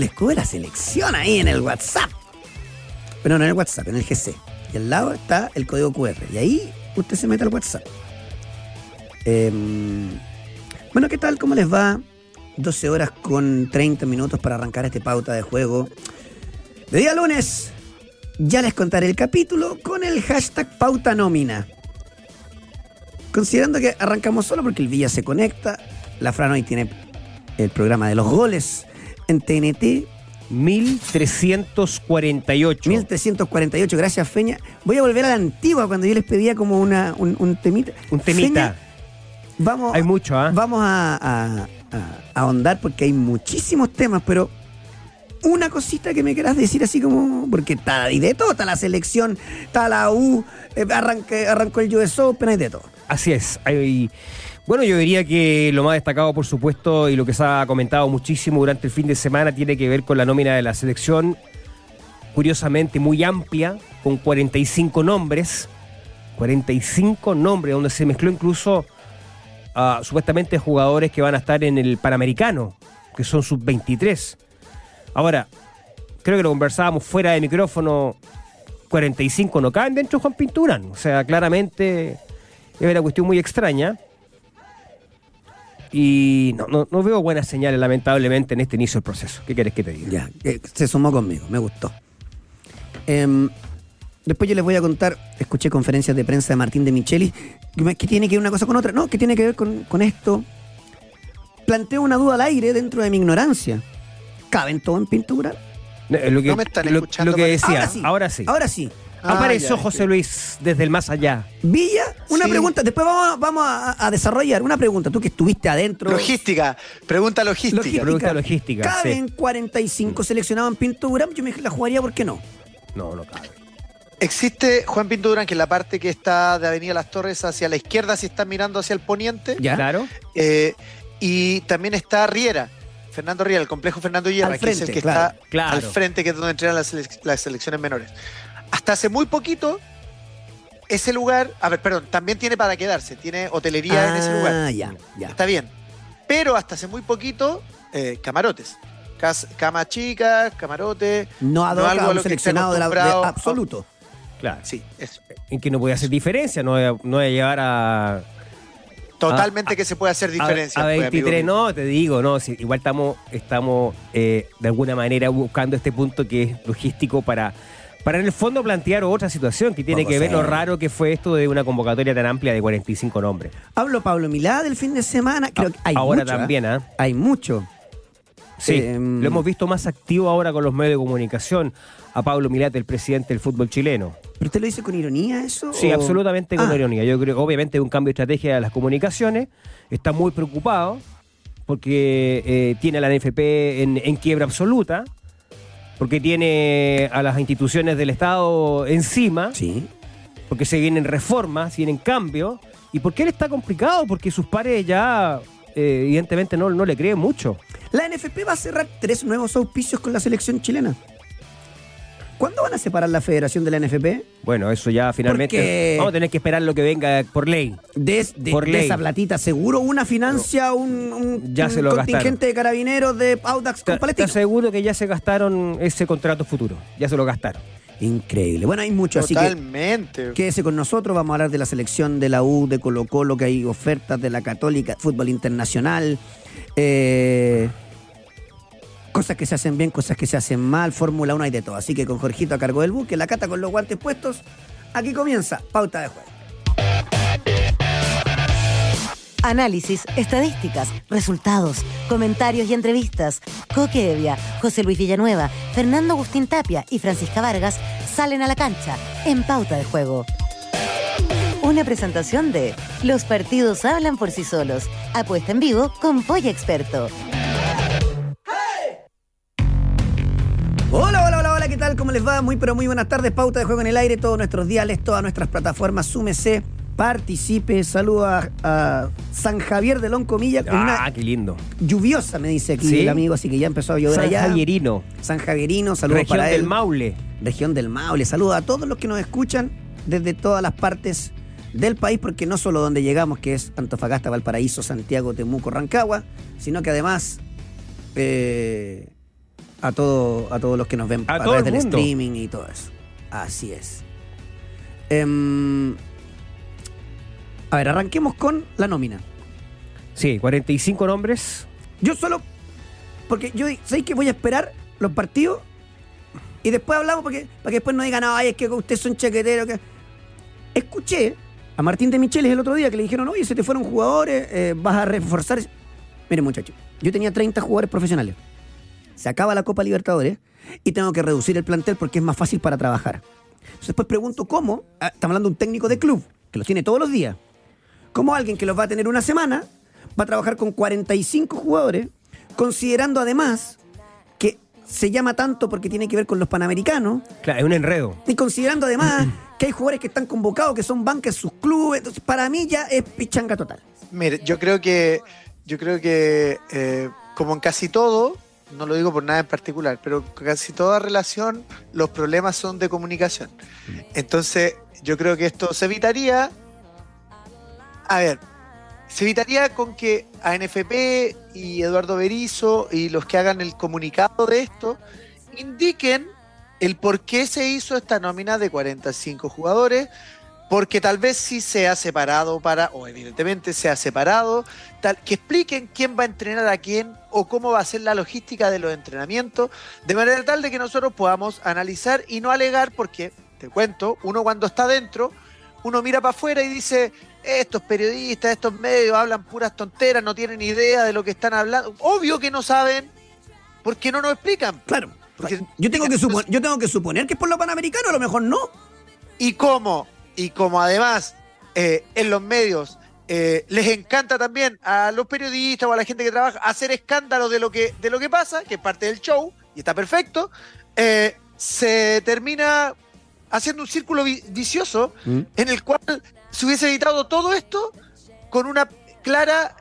El escudo la selección ahí en el WhatsApp. Pero no en el WhatsApp, en el GC. Y al lado está el código QR. Y ahí usted se mete al WhatsApp. Em, bueno, ¿qué tal? ¿Cómo les va? 12 horas con 30 minutos para arrancar este pauta de juego. De día lunes, ya les contaré el capítulo con el hashtag pauta nómina. Considerando que arrancamos solo porque el Villa se conecta, la Fran hoy tiene el programa de los goles en TNT. 1348. 1348, gracias Feña. Voy a volver a la antigua cuando yo les pedía como una, un, un temita. Un temita. Feña, vamos, Hay mucho, ¿ah? Vamos a, a- a- a ahondar porque hay muchísimos temas, pero una cosita que me quieras decir así como, porque está ahí de todo, está la selección, está la U, eh, arranque- arrancó el US Open, hay de todo. Así es. Hay- bueno, yo diría que lo más destacado, por supuesto, y lo que se ha comentado muchísimo durante el fin de semana, tiene que ver con la nómina de la selección, curiosamente muy amplia, con 45 nombres. 45 nombres, donde se mezcló incluso a supuestamente jugadores que van a estar en el Panamericano, que son sub-23. Ahora, creo que lo conversábamos fuera de micrófono, 45 no caen dentro de Juan Pinturán. O sea, claramente es una cuestión muy extraña. Y no, no, no veo buenas señales, lamentablemente, en este inicio del proceso. ¿Qué quieres que te diga? Ya, eh, se sumó conmigo, me gustó. Em, después yo les voy a contar, escuché conferencias de prensa de Martín de Micheli, que tiene que ver una cosa con otra, no, que tiene que ver con, con esto. Planteo una duda al aire dentro de mi ignorancia. ¿Caben todo en pintura? Eh, Lo que, No me están lo- escuchando, lo que parece. decía, ahora sí. Ahora sí. Ah, Apareció ya, José. Luis desde el más allá. Villa, una Sí. pregunta, después vamos, a- vamos a, a desarrollar una pregunta, tú que estuviste adentro. Logística, pregunta logística. Pregunta logística, ¿Caben sí. 45 seleccionados en pintura? Yo me la jugaría, ¿por qué no? No, no cabe. Existe Juan Pinto Durán, que es la parte que está de Avenida Las Torres hacia la izquierda, si están mirando hacia el poniente. ¿Ya? Claro. Eh, y también está Riera, Fernando Riera, el complejo Fernando Hierra, que es el que claro, está claro. al frente, que es donde entrenan las, las selecciones menores. Hasta hace muy poquito, ese lugar, a ver, perdón, también tiene para quedarse, tiene hotelería en ese lugar. Ah, ya, ya. Está bien. Pero hasta hace muy poquito, eh, camarotes. Cas- Camas chicas, camarote. No No a a un lo que esté seleccionado de la, de absoluto. Claro. Sí, eso. En que no puede hacer diferencia, no voy a, no voy a llevar a, Totalmente Ah, que se puede hacer a- diferencia. A, pues, 23, amigo. no, te digo, no, si, igual estamos, estamos eh, de alguna manera buscando este punto que es logístico para, para en el fondo plantear otra situación que tiene que ver lo raro que fue esto de una convocatoria tan amplia de 45 nombres. Hablo Pablo Milá del fin de semana. Creo que hay Ahora mucho, ¿eh? también, ¿ah? Hay mucho. Sí, Em, lo hemos visto más activo ahora con los medios de comunicación a Pablo Milate, el presidente del fútbol chileno. ¿Pero usted lo dice con ironía eso? Sí, o- absolutamente con Ah, ironía. Yo creo, obviamente, es un cambio de estrategia de las comunicaciones. Está muy preocupado porque eh, tiene a la NFP en, en quiebra absoluta, porque tiene a las instituciones del Estado encima, Sí. porque se vienen reformas, se vienen cambios, y porque él está complicado, porque sus pares ya, eh, evidentemente, no, no le creen mucho. La NFP va a cerrar tres nuevos auspicios con la selección chilena. ¿Cuándo van a separar la federación de la NFP? Bueno, eso ya finalmente Porque- vamos a tener que esperar lo que venga por ley. De, de- Por de ley. esa platita, seguro una financia un, un- Ya un se lo contingente gastaron. de carabineros de Audax con está seguro que ya se gastaron ese contrato futuro, ya se lo gastaron. Increíble. Bueno, hay mucho, así que Totalmente. quédese con nosotros. Vamos a hablar de la selección de la U, de Colo Colo, que hay ofertas de la Católica, fútbol internacional. eh, cosas que se hacen bien, cosas que se hacen mal. Fórmula 1 hay de todo. Así que con Jorgito a cargo del buque, la cata con los guantes puestos. Aquí comienza Pauta de Juego. Análisis, estadísticas, resultados, comentarios y entrevistas. Coque Evia, José Luis Villanueva, Fernando Agustín Tapia y Francisca Vargas salen a la cancha en pauta de juego. Una presentación de Los partidos hablan por sí solos. Apuesta en vivo con Polla Experto. ¿Cómo les va? Muy, pero muy buenas tardes. Pauta de Juego en el Aire, todos nuestros diales, todas nuestras plataformas. Súmese, participe. Saludo a, San Javier de Loncomilla con Ah, una qué lindo. lluviosa, me dice aquí Sí. el amigo, así que ya empezó a llover San allá. Javierino, San Javierino, saludos región para del él. Maule. región del Maule. Saludos a todos los que nos escuchan desde todas las partes del país, porque no solo donde llegamos, que es Antofagasta, Valparaíso, Santiago, Temuco, Rancagua, sino que además eh, a, todo, a todos los que nos ven A través el del mundo. streaming y todo eso. Así es. Em, a ver, arranquemos con la nómina. Sí, 45 nombres. Yo solo. Porque yo sé que voy a esperar los partidos y después hablamos porque, para que después no digan, ay, es que ustedes son chaqueteros. Que... Escuché a Martín de Micheles el otro día que le dijeron, oye, se te fueron jugadores, eh, vas a reforzar. Miren, muchachos, yo tenía 30 jugadores profesionales. Se acaba la Copa Libertadores y tengo que reducir el plantel porque es más fácil para trabajar. Entonces después pregunto cómo, ah, estamos hablando de un técnico de club que los tiene todos los días, cómo alguien que los va a tener una semana va a trabajar con 45 jugadores, considerando además que se llama tanto porque tiene que ver con los panamericanos, Claro, es un enredo. y considerando además que hay jugadores que están convocados, que son bancas sus clubes, entonces para mí ya es pichanga total. Mire, yo creo que, yo creo que eh, como en casi todo, no lo digo por nada en particular, pero casi toda relación, los problemas son de comunicación. Entonces, yo creo que esto se evitaría. A ver, se evitaría con que ANFP y Eduardo Berizo y los que hagan el comunicado de esto indiquen el por qué se hizo esta nómina de 45 jugadores, porque tal vez sí se ha separado para, o evidentemente se ha separado, tal, que expliquen quién va a entrenar a quién o cómo va a ser la logística de los entrenamientos, de manera tal de que nosotros podamos analizar y no alegar, porque, te cuento, uno cuando está dentro, uno mira para afuera y dice, estos periodistas, estos medios hablan puras tonteras, no tienen idea de lo que están hablando. Obvio que no saben, porque no nos explican. Claro. Porque- yo, tengo que supon- yo tengo que suponer que es por los panamericanos, a lo mejor no. Y como, y como además eh, en los medios eh, les encanta también a los periodistas o a la gente que trabaja hacer escándalo de lo que, de lo que pasa, que es parte del show, y está perfecto, eh, se termina haciendo un círculo vi- vicioso Mm. en el cual se hubiese evitado todo esto con una clara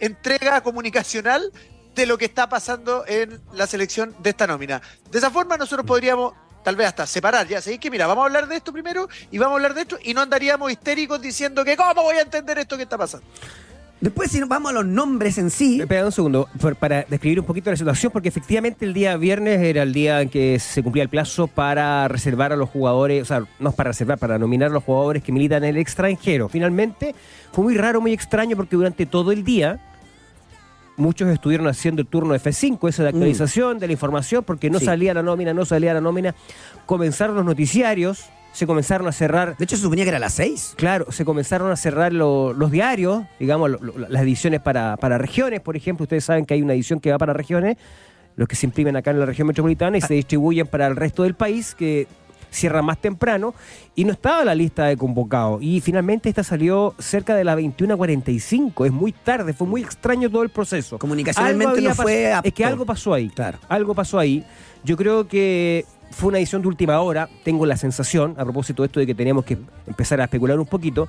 entrega comunicacional de lo que está pasando en la selección de esta nómina. De esa forma nosotros podríamos tal vez hasta separar, ya, ¿sabéis que Mira, vamos a hablar de esto primero y vamos a hablar de esto y no andaríamos histéricos diciendo que cómo voy a entender esto que está pasando. Después, si nos vamos a los nombres en sí, Espera un segundo, por- para describir un poquito la situación, porque efectivamente el día viernes era el día en que se cumplía el plazo para reservar a los jugadores, o sea, no es para reservar, para nominar a los jugadores que militan en el extranjero. Finalmente fue muy raro, muy extraño, porque durante todo el día muchos estuvieron haciendo el turno F5, esa de actualización de la información, porque no Sí. salía la nómina, no salía la nómina. Comenzaron los noticiarios, se comenzaron a cerrar de hecho se suponía que era a las 6. Claro, se comenzaron a cerrar lo- los diarios, digamos, lo- lo- las ediciones para, para regiones, por ejemplo. Ustedes saben que hay una edición que va para regiones, los que se imprimen acá en la región metropolitana y se distribuyen para el resto del país, que cierra más temprano, y no estaba la lista de convocados. Y finalmente esta salió cerca de las 21.45, es muy tarde, fue muy extraño todo el proceso. Comunicacionalmente no fue apto. Es que algo pasó ahí. Claro. Algo pasó ahí. Yo creo que fue una edición de última hora. Tengo la sensación, a propósito de esto de que teníamos que empezar a especular un poquito,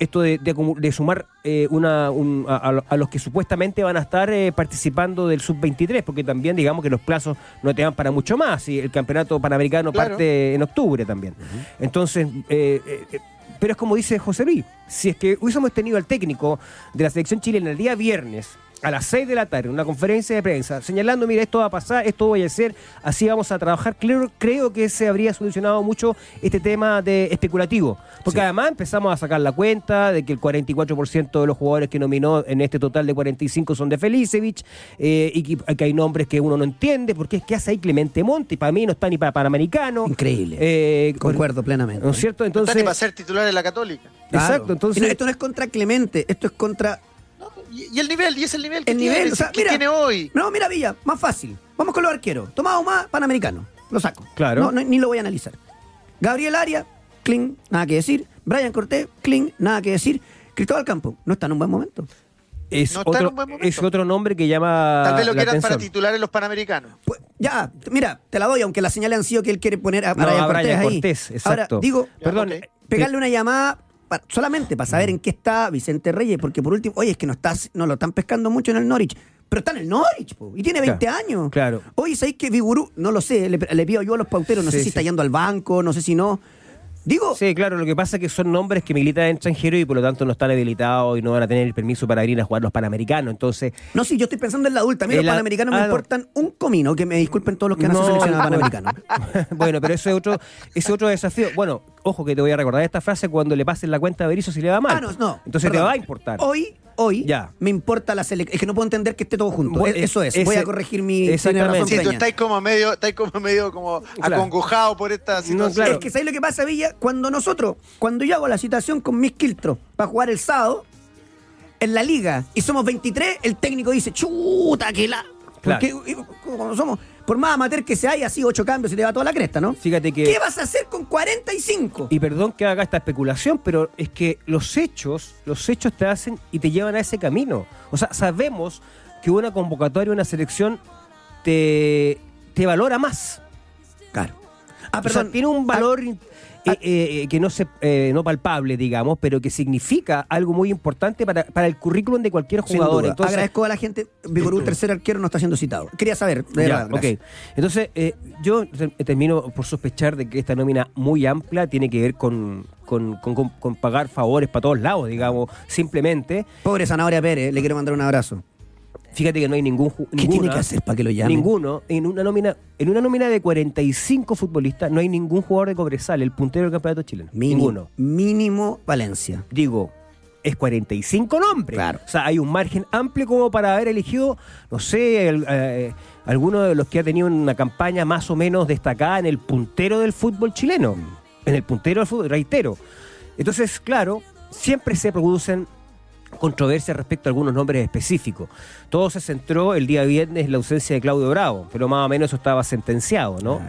esto de, de de sumar eh, una, un- a, a lo- a los que supuestamente van a estar eh, participando del sub-23, porque también digamos que los plazos no te dan para mucho más. Y el campeonato panamericano Claro. parte en octubre también. Entonces, eh, eh, eh, pero es como dice José Luis, si es que hubiésemos tenido al técnico de la selección chilena el día viernes a las 6 de la tarde, una conferencia de prensa, señalando, mira, esto va a pasar, esto voy a hacer, así vamos a trabajar, creo, creo que se habría solucionado mucho este tema de especulativo. Porque además empezamos a sacar la cuenta de que el 44% de los jugadores que nominó en este total de 45 son de Felicevich, eh, y que, que hay nombres que uno no entiende, porque es que hace ahí Clemente Monte, y para mí no está ni para Panamericano. Increíble. Eh, Concuerdo plenamente. ¿No es cierto? No está Entonces, ni para ser titular en la Católica. Claro. Exacto, entonces- no, esto no es contra Clemente, esto es contra y, y el nivel, y es el nivel que el tiene, nivel. O sea, que mira, tiene hoy. No, mira, Villa, más fácil. Vamos con los arqueros. Tomás más Panamericano. Lo saco. Claro. No, no, ni lo voy a analizar. Gabriel Aria, clean, nada que decir. Brian Cortés, clean, nada que decir. Cristóbal Campo, no está en un buen momento. es, No está en otro, un buen momento. es otro nombre que llama Tal vez lo quieran para titular en los Panamericanos. Pues, ya, mira, te la doy, aunque las señales han sido que él quiere poner a No, Brian a Cortés Brian ahí. Cortés, exacto. Ahora, digo, Ya, Perdón, pegarle una llamada solamente para Mm. saber en qué está Vicente Reyes, porque por último, oye, es que no, está, no lo están pescando mucho en el Norwich, pero está en el Norwich, po, y tiene 20 Claro, años. claro. Oye, ¿sabéis que Vigurú? No lo sé, le, le pido yo a los pauteros, no Sí, sé si sí. está yendo al banco, no sé si no. Digo, Sí, claro, lo que pasa es que son nombres que militan en extranjero y por lo tanto no están habilitados y no van a tener el permiso para ir a jugar los panamericanos. Entonces, no, sí, yo estoy pensando en la adulta. A mí los panamericanos ah, me no. importan un comino, que me disculpen todos los que han No, seleccionado panamericanos. bueno, pero eso es otro, ese es otro desafío. Bueno, ojo que te voy a recordar esta frase cuando le pasen la cuenta a Berizzo si le va mal. Ah, no, no. Entonces te va a importar. Hoy, hoy, Ya. me importa la selección. Es que no puedo entender que esté todo junto. E- Eso es. ese- Voy a corregir mi. exactamente. razón Sí, tú estáis como medio, estáis como medio como Claro. acongojado por esta situación. claro. Es que ¿sabes lo que pasa, Villa? Cuando nosotros, cuando yo hago la citación con mis quiltros para jugar el sábado en la liga y somos 23, el técnico dice, chuta, que la. Claro. Porque cuando somos, por más amateur que sea, hay así ocho cambios y te va toda la cresta, ¿no? Fíjate que. ¿Qué vas a hacer con 45? Y perdón que haga esta especulación, pero es que los hechos, los hechos te hacen y te llevan a ese camino. O sea, sabemos que una convocatoria, una selección te, te valora más. Claro. Ah, O sea, perdón. tiene un valor eh, ah. eh, que no se, eh, no palpable, digamos, pero que significa algo muy importante para, para el currículum de cualquier jugador. Entonces, Agradezco a la gente. Vigorú, tercer arquero, no está siendo citado. Quería saber. De Ya, verdad. Entonces, eh, yo te- termino por sospechar de que esta nómina muy amplia tiene que ver con- con- con pagar favores para todos lados, digamos, simplemente. Pobre Zanahoria Pérez, le quiero mandar un abrazo. Fíjate que no hay ningún ¿Qué ninguna- tiene que hacer para que lo llamen? Ninguno. En una nómina en una nómina de 45 futbolistas no hay ningún jugador de Cobresal, el puntero del campeonato chileno. Mínimo, Ninguno. Mínimo Valencia. Digo, es 45 nombres. Claro. O sea, hay un margen amplio como para haber elegido, no sé, el- eh, alguno de los que ha tenido una campaña más o menos destacada en el puntero del fútbol chileno. En el puntero del fútbol, reitero. Entonces, claro, siempre se producen controversias respecto a algunos nombres específicos. Todo se centró el día viernes en la ausencia de Claudio Bravo, pero más o menos eso estaba sentenciado, ¿no?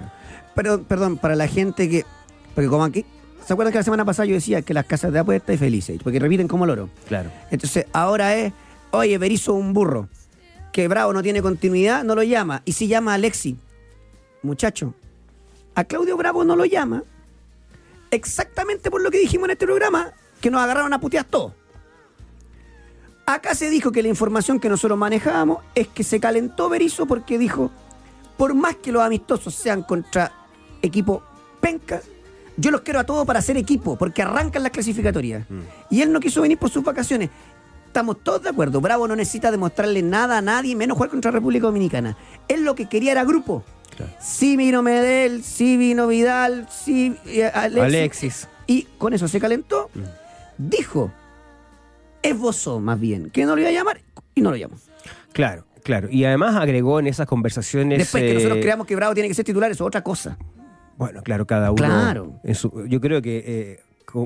Pero, perdón, para la gente que. Porque como aquí. ¿Se acuerdan que la semana pasada yo decía que las casas de apuestas y felices? Porque repiten como loro. Claro. Entonces, ahora es, oye, Berizzo un burro. Que Bravo no tiene continuidad, no lo llama. Y si llama a Alexi, muchacho, a Claudio Bravo no lo llama. Exactamente por lo que dijimos en este programa, que nos agarraron a putear todos. Acá se dijo que la información que nosotros manejábamos es que se calentó Berizzo porque dijo, por más que los amistosos sean contra equipo penca, yo los quiero a todos para hacer equipo, porque arrancan las clasificatorias. Y él no quiso venir por sus vacaciones. Estamos todos de acuerdo. Bravo no necesita demostrarle nada a nadie, menos jugar contra República Dominicana. Él lo que quería era grupo. Sí vino Medel, sí vino Vidal, sí eh, Alexis. Alexis. Y con eso se calentó. Dijo, esbozó más bien, que no lo iba a llamar y no lo llamó. Claro, claro. Y además agregó en esas conversaciones. Después que nosotros eh, creamos que Bravo tiene que ser titular, eso es otra cosa. Bueno, claro, cada uno. Claro. en su- yo creo que eh,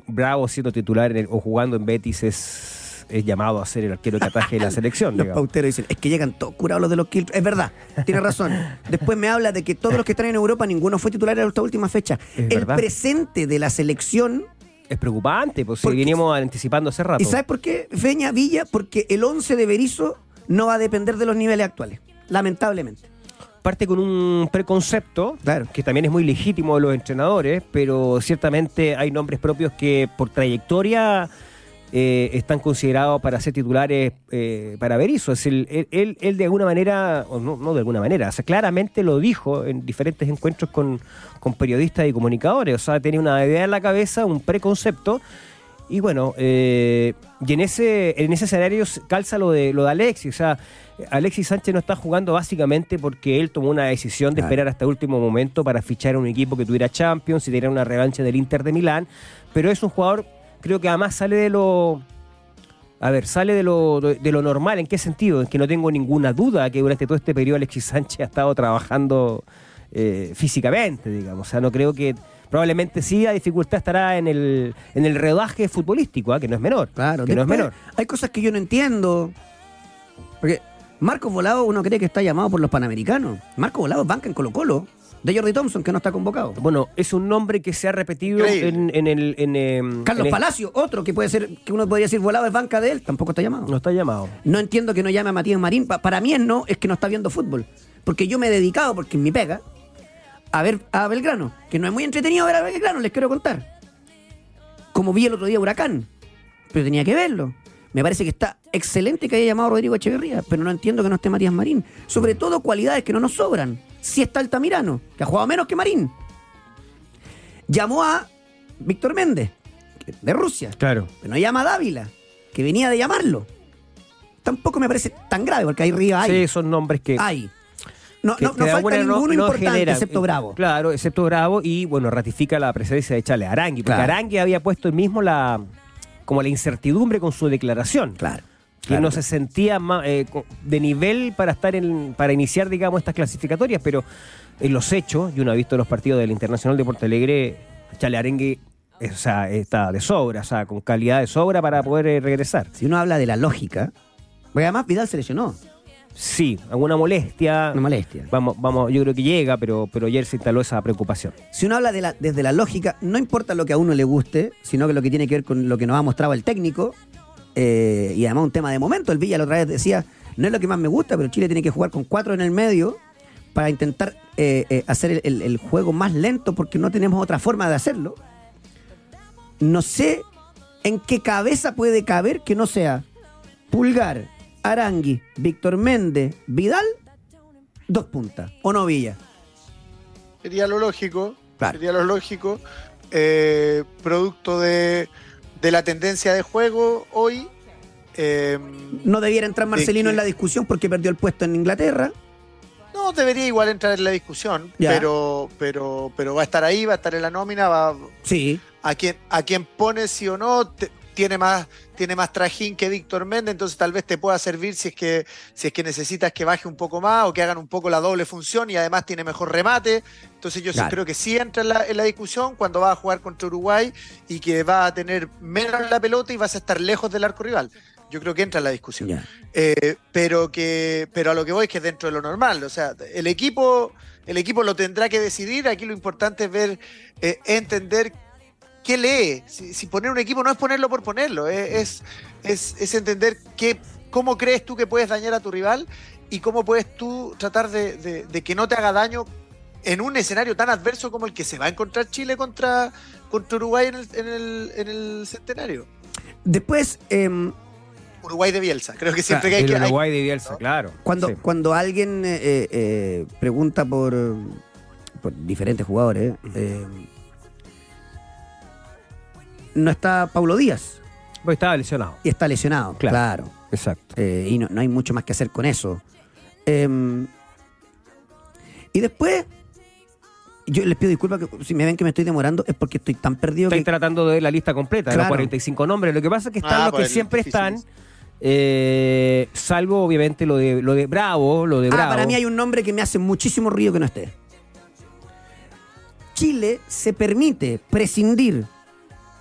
Bravo siendo titular en el- o jugando en Betis es, es llamado a ser el arquero que ataje de la selección. Los digamos. pauteros dicen, es que llegan todos curados los de los kills. Es verdad, tiene razón. Después me habla de que todos los que están en Europa, ninguno fue titular en esta última fecha. Es El verdad. presente de la selección. Es preocupante, pues si veníamos anticipando hace rato. ¿Y sabes por qué, Feña Villa? Porque el 11 de Berizzo no va a depender de los niveles actuales. Lamentablemente. Parte con un preconcepto, Claro. que también es muy legítimo de los entrenadores, pero ciertamente hay nombres propios que por trayectoria eh, están considerados para ser titulares eh, para Berizzo. Es decir, él, él, él de alguna manera, o no, no de alguna manera, o sea, claramente lo dijo en diferentes encuentros con, con periodistas y comunicadores. O sea, tenía una idea en la cabeza, un preconcepto. Y bueno, eh, y en ese, en ese escenario calza lo de, lo de Alexis. O sea, Alexis Sánchez no está jugando básicamente porque él tomó una decisión de esperar hasta el último momento para fichar a un equipo que tuviera Champions y tener una revancha del Inter de Milán. Pero es un jugador, creo que además sale de lo. A ver, sale de lo, de lo normal. ¿En qué sentido? En que no tengo ninguna duda que durante todo este periodo Alexis Sánchez ha estado trabajando eh, físicamente, digamos. O sea, no creo que. Probablemente sí, la dificultad estará en el, en el rodaje futbolístico, ¿ah? que no es menor. Claro, que no es menor. Hay cosas que yo no entiendo. Porque Marcos Volado uno cree que está llamado por los panamericanos. Marcos Volado banca en Colo Colo. De Jordi Thompson, que no está convocado. Bueno, es un nombre que se ha repetido en, en el. en, em, Carlos en el- Palacio, otro que puede ser, que uno podría decir volado es banca de él, tampoco está llamado. No está llamado. No entiendo que no llame a Matías Marín. Pa- para mí es no, es que no está viendo fútbol. Porque yo me he dedicado, porque en mi pega, a ver a Belgrano. Que no es muy entretenido ver a Belgrano, les quiero contar. Como vi el otro día Huracán. Pero tenía que verlo. Me parece que está excelente que haya llamado a Rodrigo Echeverría, pero no entiendo que no esté Matías Marín. Sobre todo cualidades que no nos sobran. Si está Altamirano, que ha jugado menos que Marín. Llamó a Víctor Méndez, de Rusia, Claro. pero no llama a Dávila, que venía de llamarlo. Tampoco me parece tan grave, porque ahí arriba hay. Sí, son nombres que. hay. No, que- no, que no de falta ninguno no- no importante, excepto Bravo. Claro, excepto Bravo y bueno, ratifica la presencia de Chale Arangui, porque Claro. Arangui había puesto el mismo la como la incertidumbre con su declaración. Claro. Que no se sentía ma- eh, de nivel para estar en, para iniciar digamos estas clasificatorias, pero en los hechos, y uno ha visto los partidos del Internacional de Porto Alegre, Chale Arengue eh, o sea, está de sobra, o sea, con calidad de sobra para poder eh, regresar. Si uno habla de la lógica, porque además Vidal se lesionó, Sí, alguna molestia. una molestia. Vamos, vamos, yo creo que llega, pero, pero ayer se instaló esa preocupación. Si uno habla de la, desde la lógica, no importa lo que a uno le guste, sino que lo que tiene que ver con lo que nos ha mostrado el técnico, eh, y además un tema de momento. El Villa la otra vez decía, no es lo que más me gusta, pero Chile tiene que jugar con cuatro en el medio para intentar eh, eh, hacer el, el- el juego más lento porque no tenemos otra forma de hacerlo. No sé en qué cabeza puede caber que no sea Pulgar, Arangui, Víctor Méndez, Vidal, dos puntas, o no Villa. Sería lo lógico. Claro. Sería lo lógico. producto de, de la tendencia de juego hoy. eh, No debiera entrar Marcelino que- en la discusión porque perdió el puesto en Inglaterra. no debería igual entrar en la discusión, Ya. pero, pero, pero va a estar ahí, va a estar en la nómina, va, Sí. a quien, a quien pone sí o no, te- tiene más, tiene más trajín que Víctor Méndez, entonces tal vez te pueda servir si es que, si es que necesitas que baje un poco más o que hagan un poco la doble función y además tiene mejor remate. Entonces yo sí creo que sí entra en la, en la discusión cuando va a jugar contra Uruguay y que va a tener menos la pelota y vas a estar lejos del arco rival. Yo creo que entra en la discusión. Eh, pero que pero a lo que voy es que es dentro de lo normal o sea el equipo el equipo lo tendrá que decidir aquí lo importante es ver eh, entender qué lee si, si poner un equipo no es ponerlo por ponerlo es, es es entender qué cómo crees tú que puedes dañar a tu rival y cómo puedes tú tratar de, de- de que no te haga daño en un escenario tan adverso como el que se va a encontrar Chile contra, contra Uruguay en el, en el, en el centenario Después, em, Uruguay de Bielsa creo que siempre que hay el que hay- Uruguay de Bielsa, ¿no? claro. cuando, Sí. cuando alguien eh, eh, eh, pregunta por, por diferentes jugadores, eh, no está Paulo Díaz Pues estaba lesionado. y está lesionado. Claro. Claro. Exacto. Eh, y no, no hay mucho más que hacer con eso. Em, y después, yo les pido disculpas que si me ven que me estoy demorando es porque estoy tan perdido que tratando de ver la lista completa, de los Claro. 45 nombres. Lo que pasa es que están Ah, los que el siempre están, eh, salvo obviamente lo de, lo de Bravo, lo de Ah, Bravo. para mí hay un nombre que me hace muchísimo ruido que no esté. Chile se permite prescindir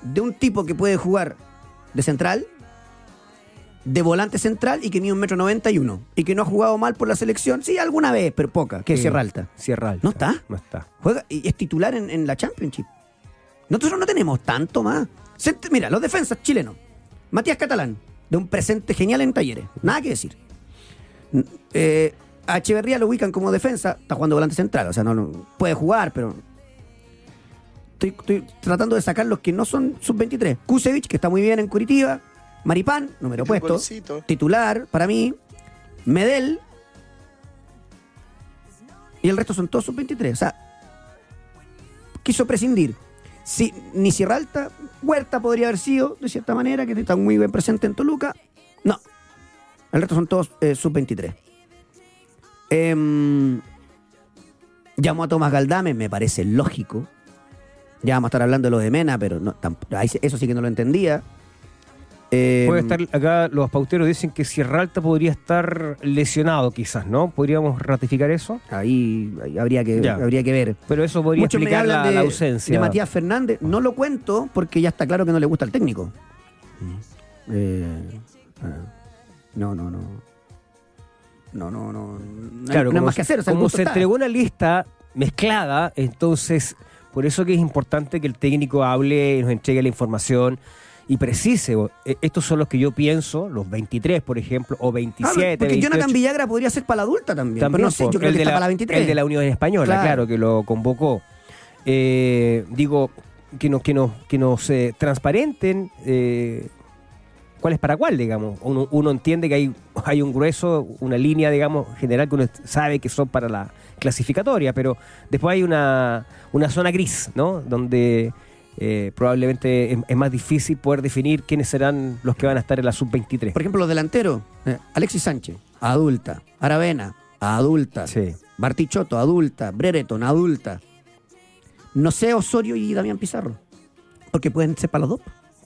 de un tipo que puede jugar de central, de volante central y que mide un metro noventa y uno y que no ha jugado mal por la selección. Sí, alguna vez, pero poca, que es. Sierra Alta. Sierra Alta. ¿No está? No está. Juega y es titular en, en la Championship. Nosotros no tenemos tanto más. Mira, los defensas chilenos. Matías Catalán, de un presente genial en talleres. Nada que decir. Eh, a Echeverría lo ubican como defensa, está jugando volante central, o sea, no, no- puede jugar, pero. Estoy, estoy tratando de sacar los que no son sub-23. Kusevich, que está muy bien en Curitiba. Maripán, número puesto. Titular para mí. Medel. Y el resto son todos sub-23. O sea, quiso prescindir. Si, ni Sierra Alta, Huerta podría haber sido, de cierta manera, que está muy bien presente en Toluca. No. El resto son todos eh, sub-23. Em, llamó a Tomás Galdame, me parece lógico. Ya vamos a estar hablando de lo de Mena, pero no, eso sí que no lo entendía. Em, Puede estar acá, los pauteros dicen que Sierra Alta podría estar lesionado, quizás, ¿no? ¿Podríamos ratificar eso? Ahí, ahí habría, que, Ya. habría que ver. Pero eso podría Muchos explicar la, de, la ausencia. de Matías Fernández. No lo cuento porque ya está claro que no le gusta el técnico. Eh, ah, no, no, no. No, no, no. Claro, no hay como, más que hacer. o sea, el como gusto se está. entregó una lista mezclada, entonces por eso que es importante que el técnico hable, nos entregue la información y precise. eh, Estos son los que yo pienso, los 23, por ejemplo, o Ah, 27, porque 28. Jonathan Villagra podría ser para la adulta también. También, pero no sé, yo creo el que de está la, para la 23. El de la Unión Española, Claro. claro, que lo convocó. Eh, digo, que nos, que nos, que nos eh, transparenten eh, cuál es para cuál, digamos. Uno, uno entiende que hay, hay un grueso, una línea, digamos, general que uno sabe que son para la clasificatoria, pero después hay una, una zona gris, ¿no? Donde eh, probablemente es, es más difícil poder definir quiénes serán los que van a estar en la sub-23. Por ejemplo, los delanteros, eh, Alexis Sánchez, adulta. Aravena, adulta. Sí. Bartichotto, adulta. Brereton, adulta. No sé Osorio y Damián Pizarro. Porque pueden ser para los dos.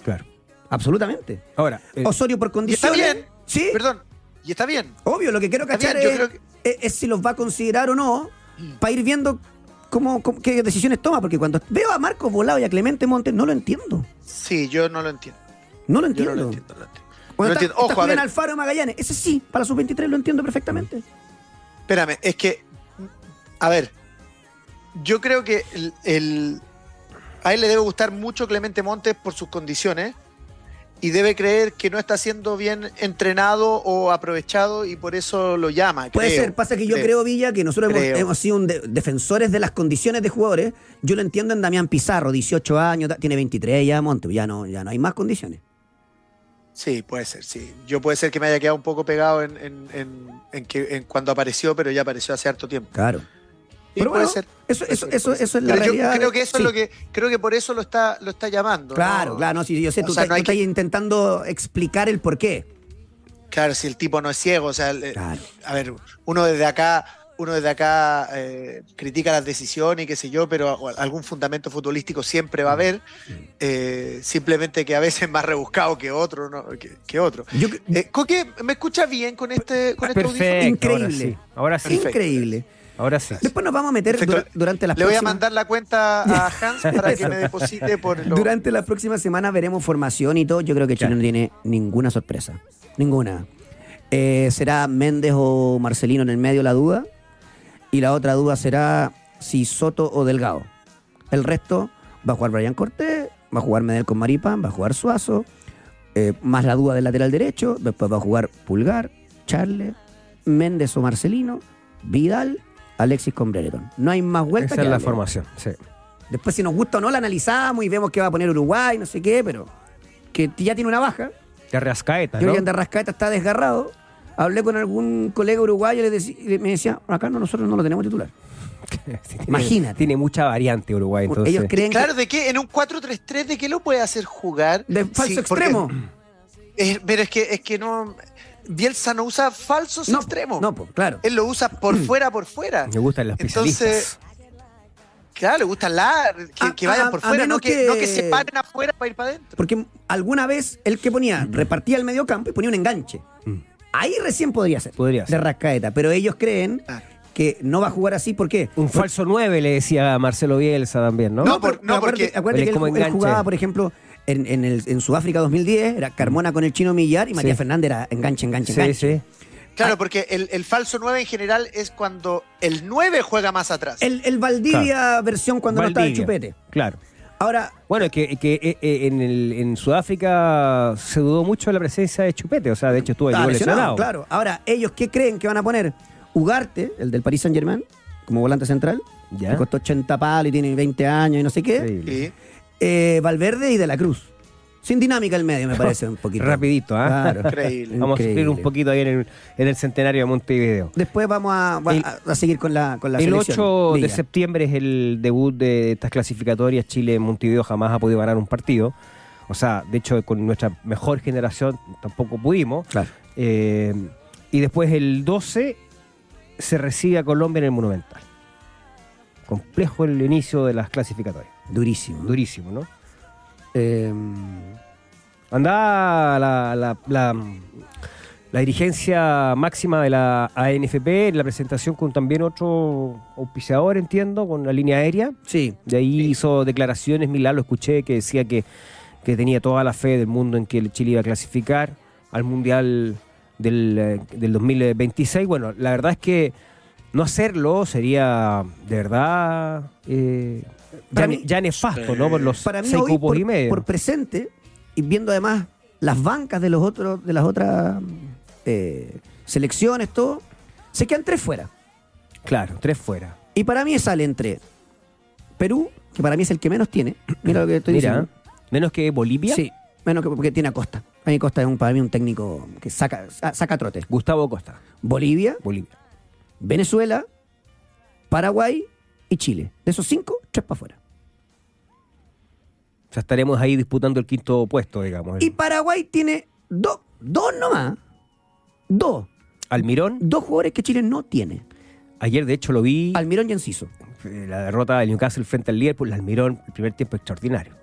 Claro. Absolutamente. Ahora, eh, Osorio por Y está condiciones. bien. Sí, Perdón. Y está bien. obvio. Lo que quiero cachar bien, yo es, creo que- es- si los va a considerar o no para ir viendo cómo, cómo- qué decisiones toma. Porque cuando veo a Marcos Volado y a Clemente Montes, no lo entiendo. Sí, yo no lo entiendo. No lo Yo entiendo. no lo entiendo. no lo entiendo. No está, está Ojo, Julián. Alfaro Magallanes, ese sí, para la sub-23 lo entiendo perfectamente. Espérame, es que. A ver. Yo creo que el, el- a él le debe gustar mucho Clemente Montes por sus condiciones. Y debe creer que no está siendo bien entrenado o aprovechado y por eso lo llama. Puede creo. ser, pasa que yo creo, Villa, que nosotros hemos, sido un de- defensores de las condiciones de jugadores. Yo lo entiendo en Damián Pizarro, 18 años, tiene 23 ya, Monte, ya no, ya no hay más condiciones. Sí, puede ser, sí. Yo puede ser que me haya quedado un poco pegado en, en- en- en que, en cuando apareció, pero ya apareció hace harto tiempo. Claro. Pero puede bueno, ser. Eso, es la Pero yo realidad. creo que eso Sí. es lo que, creo que por eso lo está, lo está llamando. Claro, ¿no? claro, no, sí, yo sé, O tú, sea, estás- no hay tú estás que- intentando explicar el porqué. Claro, si el tipo no es ciego, o sea, Claro. a ver, uno desde acá, uno desde acá eh, critica las decisiones y qué sé yo, pero algún fundamento futbolístico siempre va a haber, eh, simplemente que a veces es más rebuscado que otro, ¿no? que, que otro. Yo, Eh, Coque, ¿me escucha bien con este, con este audífono? perfecto. ahora Increíble. sí. Ahora sí. Increíble. Ahora sí. Después nos vamos a meter durante las Le voy a próximas- mandar la cuenta a Hans para que me deposite por lo... Durante la próxima semana veremos formación y todo. Yo creo que Chile Claro. no tiene ninguna sorpresa. Ninguna. Eh, será Méndez o Marcelino en el medio la duda. Y la otra duda será si Soto o Delgado. El resto va a jugar Brian Cortés, va a jugar Medel con Maripán, va a jugar Suazo. eh, más la duda del lateral derecho. Después va a jugar Pulgar, Charles, Méndez o Marcelino, Vidal, Alexis con Brereton. No hay más vuelta Esa que es la formación. Sí. Después, si nos gusta o no, la analizamos y vemos que va a poner Uruguay, no sé qué, pero que ya tiene una baja. De Rascaeta, Yo ¿no? creo que Andarrascaeta está desgarrado. Hablé con algún colega uruguayo y le y me decía, acá no, nosotros no lo tenemos titular. Sí, tiene- Imagínate. Tiene mucha variante Uruguay, entonces. Ellos creen Claro, ¿de qué? En un 4-3-3, ¿de qué lo puede hacer jugar? de falso Sí, porque- extremo. es- pero es que, es que no... Bielsa no usa falsos No, extremos. no, pues, claro. Él lo usa por fuera, por fuera. Me gustan los Entonces, especialistas. Claro, le gusta la, que, Ah, que vayan ah, por a fuera, no que, que- no que se paren afuera para ir para adentro. Porque alguna vez el que ponía, repartía el medio campo y ponía un enganche. Ahí recién podría ser. Mm. Podría De ser. Rascaeta. Pero ellos creen Ah. que no va a jugar así. ¿Por qué? Un falso 9 le decía Marcelo Bielsa también, ¿no? No, por- pero acuérdate- porque- acuérdate él que es como él, jugaba, por ejemplo, en, en, el, en Sudáfrica 2010, era Carmona con el chino Millar y Matías Sí. Fernández era enganche, enganche, sí, enganche. sí. Claro, porque el, el falso 9 en general es cuando el 9 juega más atrás. El, el Valdivia versión cuando no estaba el chupete. Claro. Ahora, Bueno, es que, que, eh, eh, en, el, en Sudáfrica se dudó mucho de la presencia de Chupete, o sea, de hecho estuvo lesionado, lesionado. claro. Ahora, ¿ellos qué creen que van a poner? Ugarte, el del Paris Saint Germain, como volante central, Ya. que costó 80 palos y tiene 20 años y no sé qué. Eh, Valverde y De la Cruz. Sin dinámica el medio, me parece un poquito. Rapidito, ¿ah? Claro. Increíble. Vamos a sufrir un poquito ahí en el, en el centenario de Montevideo. Después vamos a, va- El- a- a seguir con la, con la El selección. 8 de Villa. septiembre es el debut de estas clasificatorias. Chile en Montevideo jamás ha podido ganar un partido. O sea, de hecho, con nuestra mejor generación tampoco pudimos. Claro. Eh, y después el 12 se recibe a Colombia en el Monumental. Complejo el inicio de las clasificatorias. Durísimo. Durísimo, ¿no? Eh, Anda la, la, la, la dirigencia máxima de la ANFP en la presentación con también otro auspiciador, entiendo, con la línea aérea. sí, De ahí hizo declaraciones, Milán lo escuché, que decía que, que tenía toda la fe del mundo en que el Chile iba a clasificar al Mundial del, eh, del 2026. Bueno, la verdad es que no hacerlo sería de verdad eh, ya, mí- ya nefasto, ¿no? Por los para mí seis hoy, cupos por, y medio. por presente, y viendo además las bancas de los otros, de las otras eh, selecciones, todo, se quedan tres fuera. Claro, tres fuera. Y para mí sale entre Perú, que para mí es el que menos tiene. Mira lo que estoy Mira, diciendo. menos que Bolivia. Sí, menos que porque tiene a Costa. A mí Costa es un, para mí un técnico que saca, sa- saca trote. Gustavo Costa, Bolivia, Bolivia. Venezuela, Paraguay y Chile. De esos cinco, tres para afuera. O sea, estaremos ahí disputando el quinto puesto, digamos. Y Paraguay tiene dos, dos nomás. Dos. Almirón, Dos jugadores que Chile no tiene. ayer de hecho lo vi, Almirón y Enciso. eh, la derrota del Newcastle frente al Liverpool, Almirón, el primer tiempo extraordinario.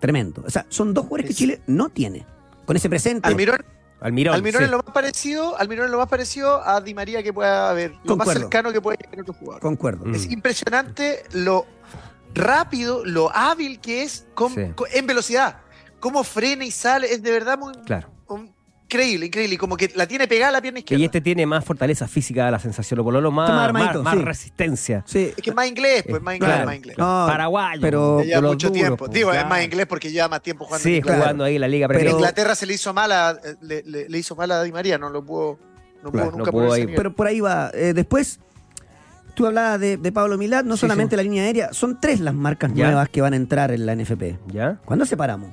Tremendo. O sea, son dos jugadores que Chile no tiene. Con ese presente. Almirón, Almirón, Almirón sí. es lo más parecido, Almirón es lo más parecido a Di María que pueda haber, lo más cercano que puede tener otro jugador. Concuerdo. Mm. Es impresionante lo rápido, lo hábil que es con- Sí. con- en velocidad. Cómo frena y sale, es de verdad muy Claro. Increíble, increíble. Y como que la tiene pegada a la pierna Y izquierda. este tiene más fortaleza física, la sensación, lo Pololo, más, más más, armadito, más sí. resistencia. Sí. Es que es más inglés, pues más inglés, Claro. más inglés. No, Paraguayo. pero- Ya lleva mucho tiempo. po, Digo, es claro. más inglés porque lleva más tiempo jugando en Sí, inglés. jugando ahí en la Liga Pero-. Inglaterra se le hizo mal a, eh, le, le- le hizo mal a Di María, no lo pudo, no Claro, pudo no nunca pudo ponerse ahí. Pero por ahí va. Eh, después, tú hablabas de, de Pablo Milad, no Sí, solamente sí. la línea aérea, son tres las marcas Ya. nuevas que van a entrar en la NFP. ¿Ya? ¿Cuándo separamos?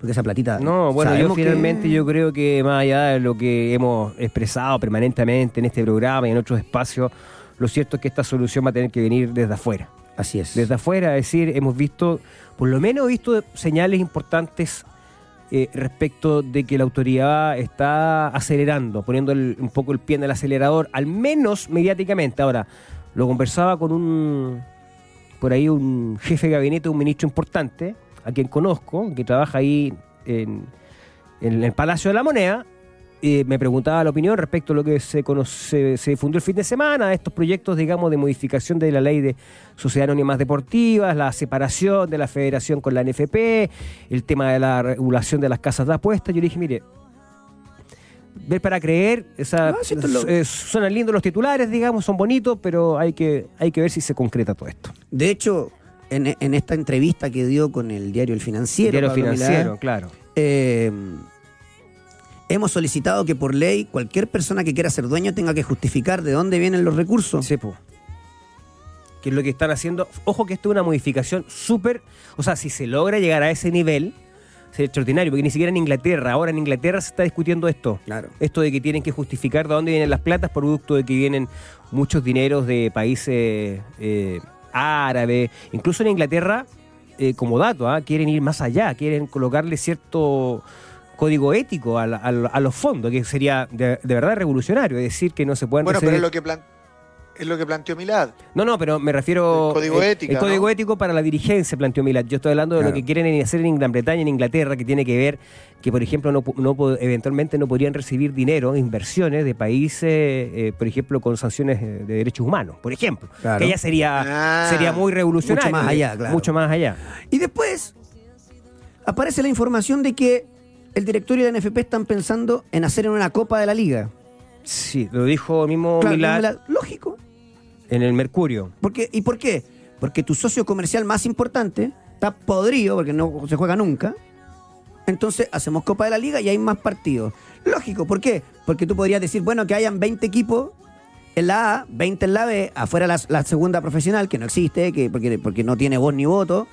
Porque esa platita. No, bueno, yo que- finalmente yo creo que más allá de lo que hemos expresado permanentemente en este programa y en otros espacios, lo cierto es que esta solución va a tener que venir desde afuera. Así es. Desde afuera, es decir, hemos visto, por lo menos he visto señales importantes eh, respecto de que la autoridad está acelerando, poniendo el- un poco el pie en el acelerador, al menos mediáticamente. Ahora, lo conversaba con un, por ahí un jefe de gabinete, un ministro importante, a quien conozco, que trabaja ahí en, en el Palacio de la Moneda, eh, me preguntaba la opinión respecto a lo que se, conoce, se difundió el fin de semana, estos proyectos, digamos, de modificación de la ley de sociedades anónimas deportivas, la separación de la federación con la NFP, el tema de la regulación de las casas de apuestas. Yo le dije, mire, ver para creer, esa, lo- eh, suenan lindos los titulares, digamos, son bonitos, pero hay que, hay que ver si se concreta todo esto. De hecho, en, en esta entrevista que dio con el diario El Financiero, Diario Pablo financiero, claro. eh, hemos solicitado que por ley cualquier persona que quiera ser dueño tenga que justificar de dónde vienen los recursos. Sí, po. Que es lo que están haciendo. Ojo que esto es una modificación súper. O sea, si se logra llegar a ese nivel, sería extraordinario, porque ni siquiera en Inglaterra, ahora en Inglaterra se está discutiendo esto. Claro. Esto de que tienen que justificar de dónde vienen las platas, producto de que vienen muchos dineros de países eh, árabes. Incluso en Inglaterra, eh, como dato, ¿ah? quieren ir más allá, quieren colocarle cierto código ético a, la- a lo- a los fondos, que sería de, de verdad revolucionario, decir, que no se pueden Bueno, pero recibir- lo que plan- es lo que planteó Milad. no, no, pero me refiero. El código eh, ética, El código ¿no? ético para la dirigencia, planteó Milad. Yo estoy hablando de Claro. lo que quieren hacer en Gran Bretaña, en Inglaterra, que tiene que ver que, por ejemplo, no, pu- no eventualmente no podrían recibir dinero, inversiones de países, eh, por ejemplo, con sanciones eh, de derechos humanos, por ejemplo. Claro. Que ya sería, Ah. sería muy revolucionario. Mucho más allá, claro. Mucho más allá. Y después aparece la información de que el directorio de la NFP están pensando en hacer una copa de la liga. Sí, lo dijo mismo Claro, Milad la- lógico. En el Mercurio. Porque, ¿Y por qué? Porque tu socio comercial más importante está podrido, porque no se juega nunca. Entonces hacemos Copa de la Liga y hay más partidos. Lógico, ¿por qué? Porque tú podrías decir, bueno, que hayan 20 equipos en la A, 20 en la B, afuera la, la segunda profesional, que no existe, que, porque, porque no tiene voz ni voto,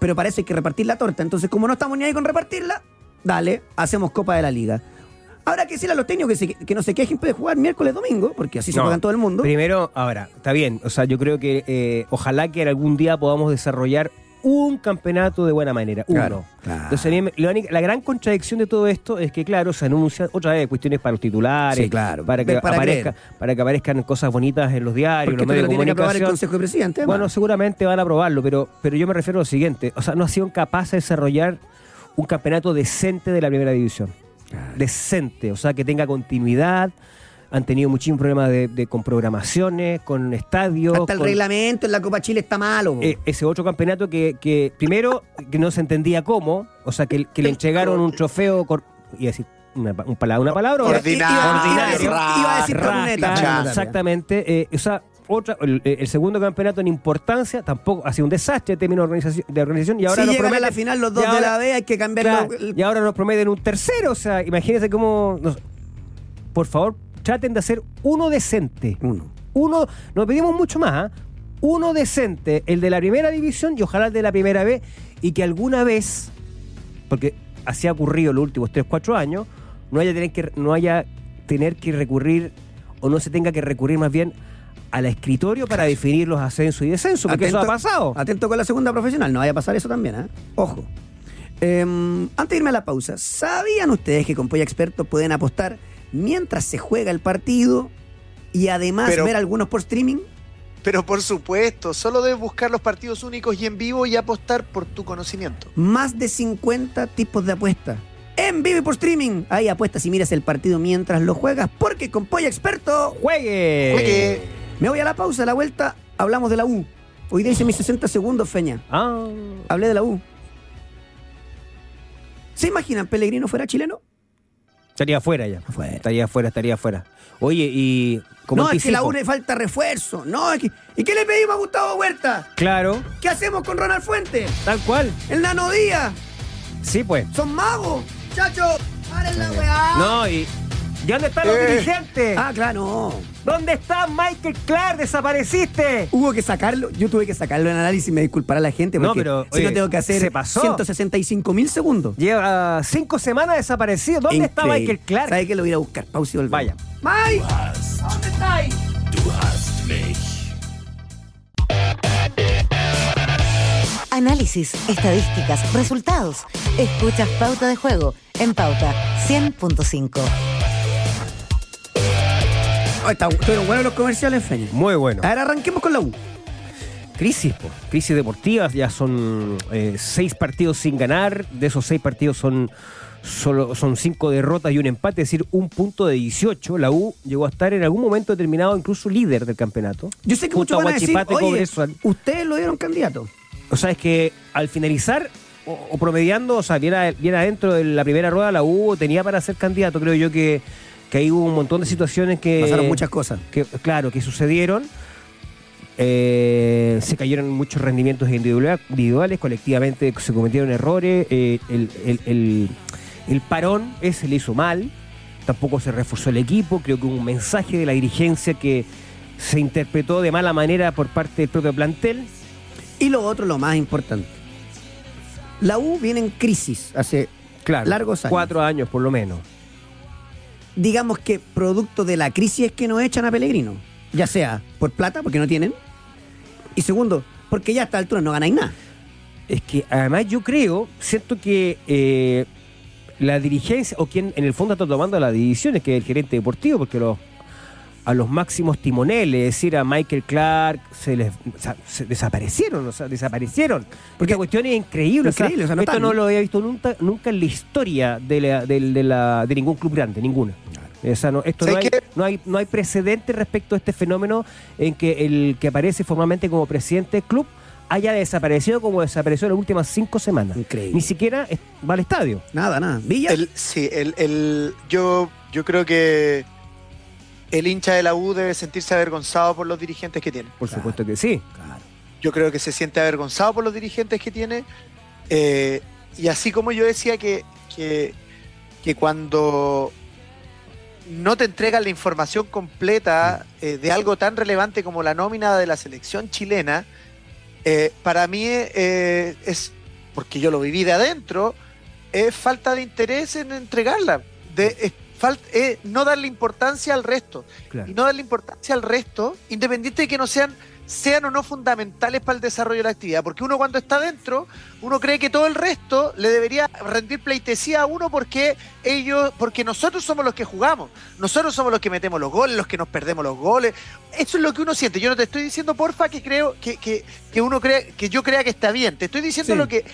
pero parece que repartir la torta. Entonces, como no estamos ni ahí con repartirla, dale, hacemos Copa de la Liga. Habrá que decirle a los técnicos que, se- que no se quejen de jugar miércoles, domingo, porque así se No, juega en todo el mundo. Primero, ahora, está bien. O sea, yo creo que eh, ojalá que algún día podamos desarrollar un campeonato de buena manera. Uno. Claro, claro. Entonces, la, única- la gran contradicción de todo esto es que, claro, se anuncian otra vez cuestiones para los titulares, Sí, claro. para, que para aparezca, para que aparezcan cosas bonitas en los diarios, porque los medios de aprobar el comunicación. Consejo de Presidentes. Bueno, seguramente van a aprobarlo, pero, pero yo me refiero a lo siguiente. O sea, no ha sido capaz de desarrollar un campeonato decente de la primera división. Decente, o sea, que tenga continuidad. Han tenido muchísimos problemas de, de- con programaciones, con estadios. Hasta el con- reglamento en la Copa Chile está malo. eh, ese otro campeonato que, que primero, que no se entendía cómo, o sea, que, que le entregaron un trofeo, a decir una, pa- un pala- una palabra, Ordinario, Iba- a decir- iba a decir rata, corneta. rata. exactamente. eh, o sea, otra, el, el segundo campeonato en importancia tampoco ha sido un desastre en términos de organización, de organización y ahora si nos llegan a la prometen- final los dos de la B, hay que cambiarlo. Claro, y ahora nos prometen un tercero, o sea, imagínense cómo... nos- por favor, traten de hacer uno decente. Uno. Uno, nos pedimos mucho más, ¿ah? Uno decente, el de la primera división y ojalá el de la primera B, y que alguna vez, porque así ha ocurrido los últimos 3, 4 años, no haya tener que, no haya tener que recurrir, o no se tenga que recurrir más bien al escritorio para definir los ascensos y descensos, porque eso ha pasado. Atento con la segunda profesional, no vaya a pasar eso también, ¿eh? Ojo. Em, antes de irme a la pausa, ¿sabían ustedes que con Polla Experto pueden apostar mientras se juega el partido y además Pero- ver algunos por streaming? Pero por supuesto, solo debes buscar los partidos únicos y en vivo y apostar por tu conocimiento. Más de 50 tipos de apuestas. En vivo y por streaming. Hay apuestas y miras el partido mientras lo juegas, porque con Polla Experto ¡Juegue! Juegue. Me voy a la pausa, a la vuelta hablamos de la U. Hoy día hice mis 60 segundos, Feña. Ah, Hablé de la U. ¿Se imaginan Pellegrino fuera chileno? estaría afuera ya. Afuera. Estaría afuera, estaría afuera. Oye, y como no, es que la U le falta refuerzo. No, es que- ¿Y qué le pedimos a Gustavo Huerta? Claro, ¿Qué hacemos con Ronald Fuentes? tal cual. El Nano Díaz. Sí, pues. Son magos. Chacho, paren la weá. No, y. ¿Y dónde están los Eh. dirigentes? Ah, claro, no. ¿Dónde está Michael Clark? ¡Desapareciste! Hubo que sacarlo, yo tuve que sacarlo en análisis, me disculpará la gente, No, porque pero, si no oye, tengo que hacer se pasó. 165 mil segundos. Lleva cinco semanas desaparecido. ¿Dónde está Increíble. Michael Clark? ¿Sabe qué? Lo voy a ir a buscar. Pausa y volvemos. Vaya. Mike, ¿dónde estáis? Análisis, estadísticas, resultados. Escuchas Pauta de Juego en Pauta 100.5. Oh, está- estuvieron buenos los comerciales, Feña. Muy bueno. Ahora arranquemos con la U. Crisis, po. crisis deportivas. Ya son eh, seis partidos sin ganar. De esos seis partidos son solo son cinco derrotas y un empate, es decir, un punto de 18. La U llegó a estar en algún momento determinado incluso líder del campeonato. Yo sé que muchos van a decir, oye, ustedes lo dieron candidato. O sea, es que al finalizar o, o promediando, o sea, bien, a- bien adentro de la primera rueda, la U tenía para ser candidato. Creo yo que, que ahí hubo un montón de situaciones que. Pasaron muchas cosas. que, claro, que sucedieron. Eh, se cayeron muchos rendimientos individual- individuales, colectivamente se cometieron errores. eh, el, el- el- el parón ese le hizo mal, tampoco se reforzó el equipo. Creo que hubo un mensaje de la dirigencia que se interpretó de mala manera por parte del propio plantel. Y lo otro, lo más importante. La U viene en crisis hace, Claro, Largos años. cuatro años por lo menos. Digamos que producto de la crisis es que no echan a Pellegrino. Ya sea por plata, porque no tienen. Y segundo, porque ya a esta altura no ganáis nada. Es que además yo creo, siento que eh, la dirigencia, o quien en el fondo está tomando las decisiones, que es el gerente deportivo, porque los, a los máximos timoneles, es decir, a Michael Clark, se les o sea, se desaparecieron, o sea, desaparecieron. Porque la cuestión es increíble. o sea, Increíble, o sea, no esto no lo había visto nunca, nunca en la historia de, la- del- de la- de ningún club grande, ninguna. O sea, no, esto no ¿Sabes hay, no, hay, no hay precedente respecto a este fenómeno en que el que aparece formalmente como presidente del club haya desaparecido como desapareció en las últimas cinco semanas. Increíble. Ni siquiera va al estadio. Nada, nada. Villa. El- sí, el, el- yo, yo creo que el hincha de la U debe sentirse avergonzado por los dirigentes que tiene. Por Claro. supuesto que sí. Claro. Yo creo que se siente avergonzado por los dirigentes que tiene. Eh, y así como yo decía que, que, que cuando no te entregan la información completa eh, de algo tan relevante como la nómina de la selección chilena, eh, para mí eh, es, porque yo lo viví de adentro, es falta de interés en entregarla. De, es fal- es no darle importancia al resto Claro. y no darle importancia al resto, independiente de que no sean sean o no fundamentales para el desarrollo de la actividad, porque uno cuando está dentro, uno cree que todo el resto le debería rendir pleitesía a uno porque ellos, porque nosotros somos los que jugamos, nosotros somos los que metemos los goles, los que nos perdemos los goles, eso es lo que uno siente. Yo no te estoy diciendo porfa que creo que, que, que uno crea, que yo crea que está bien, te estoy diciendo Sí. lo que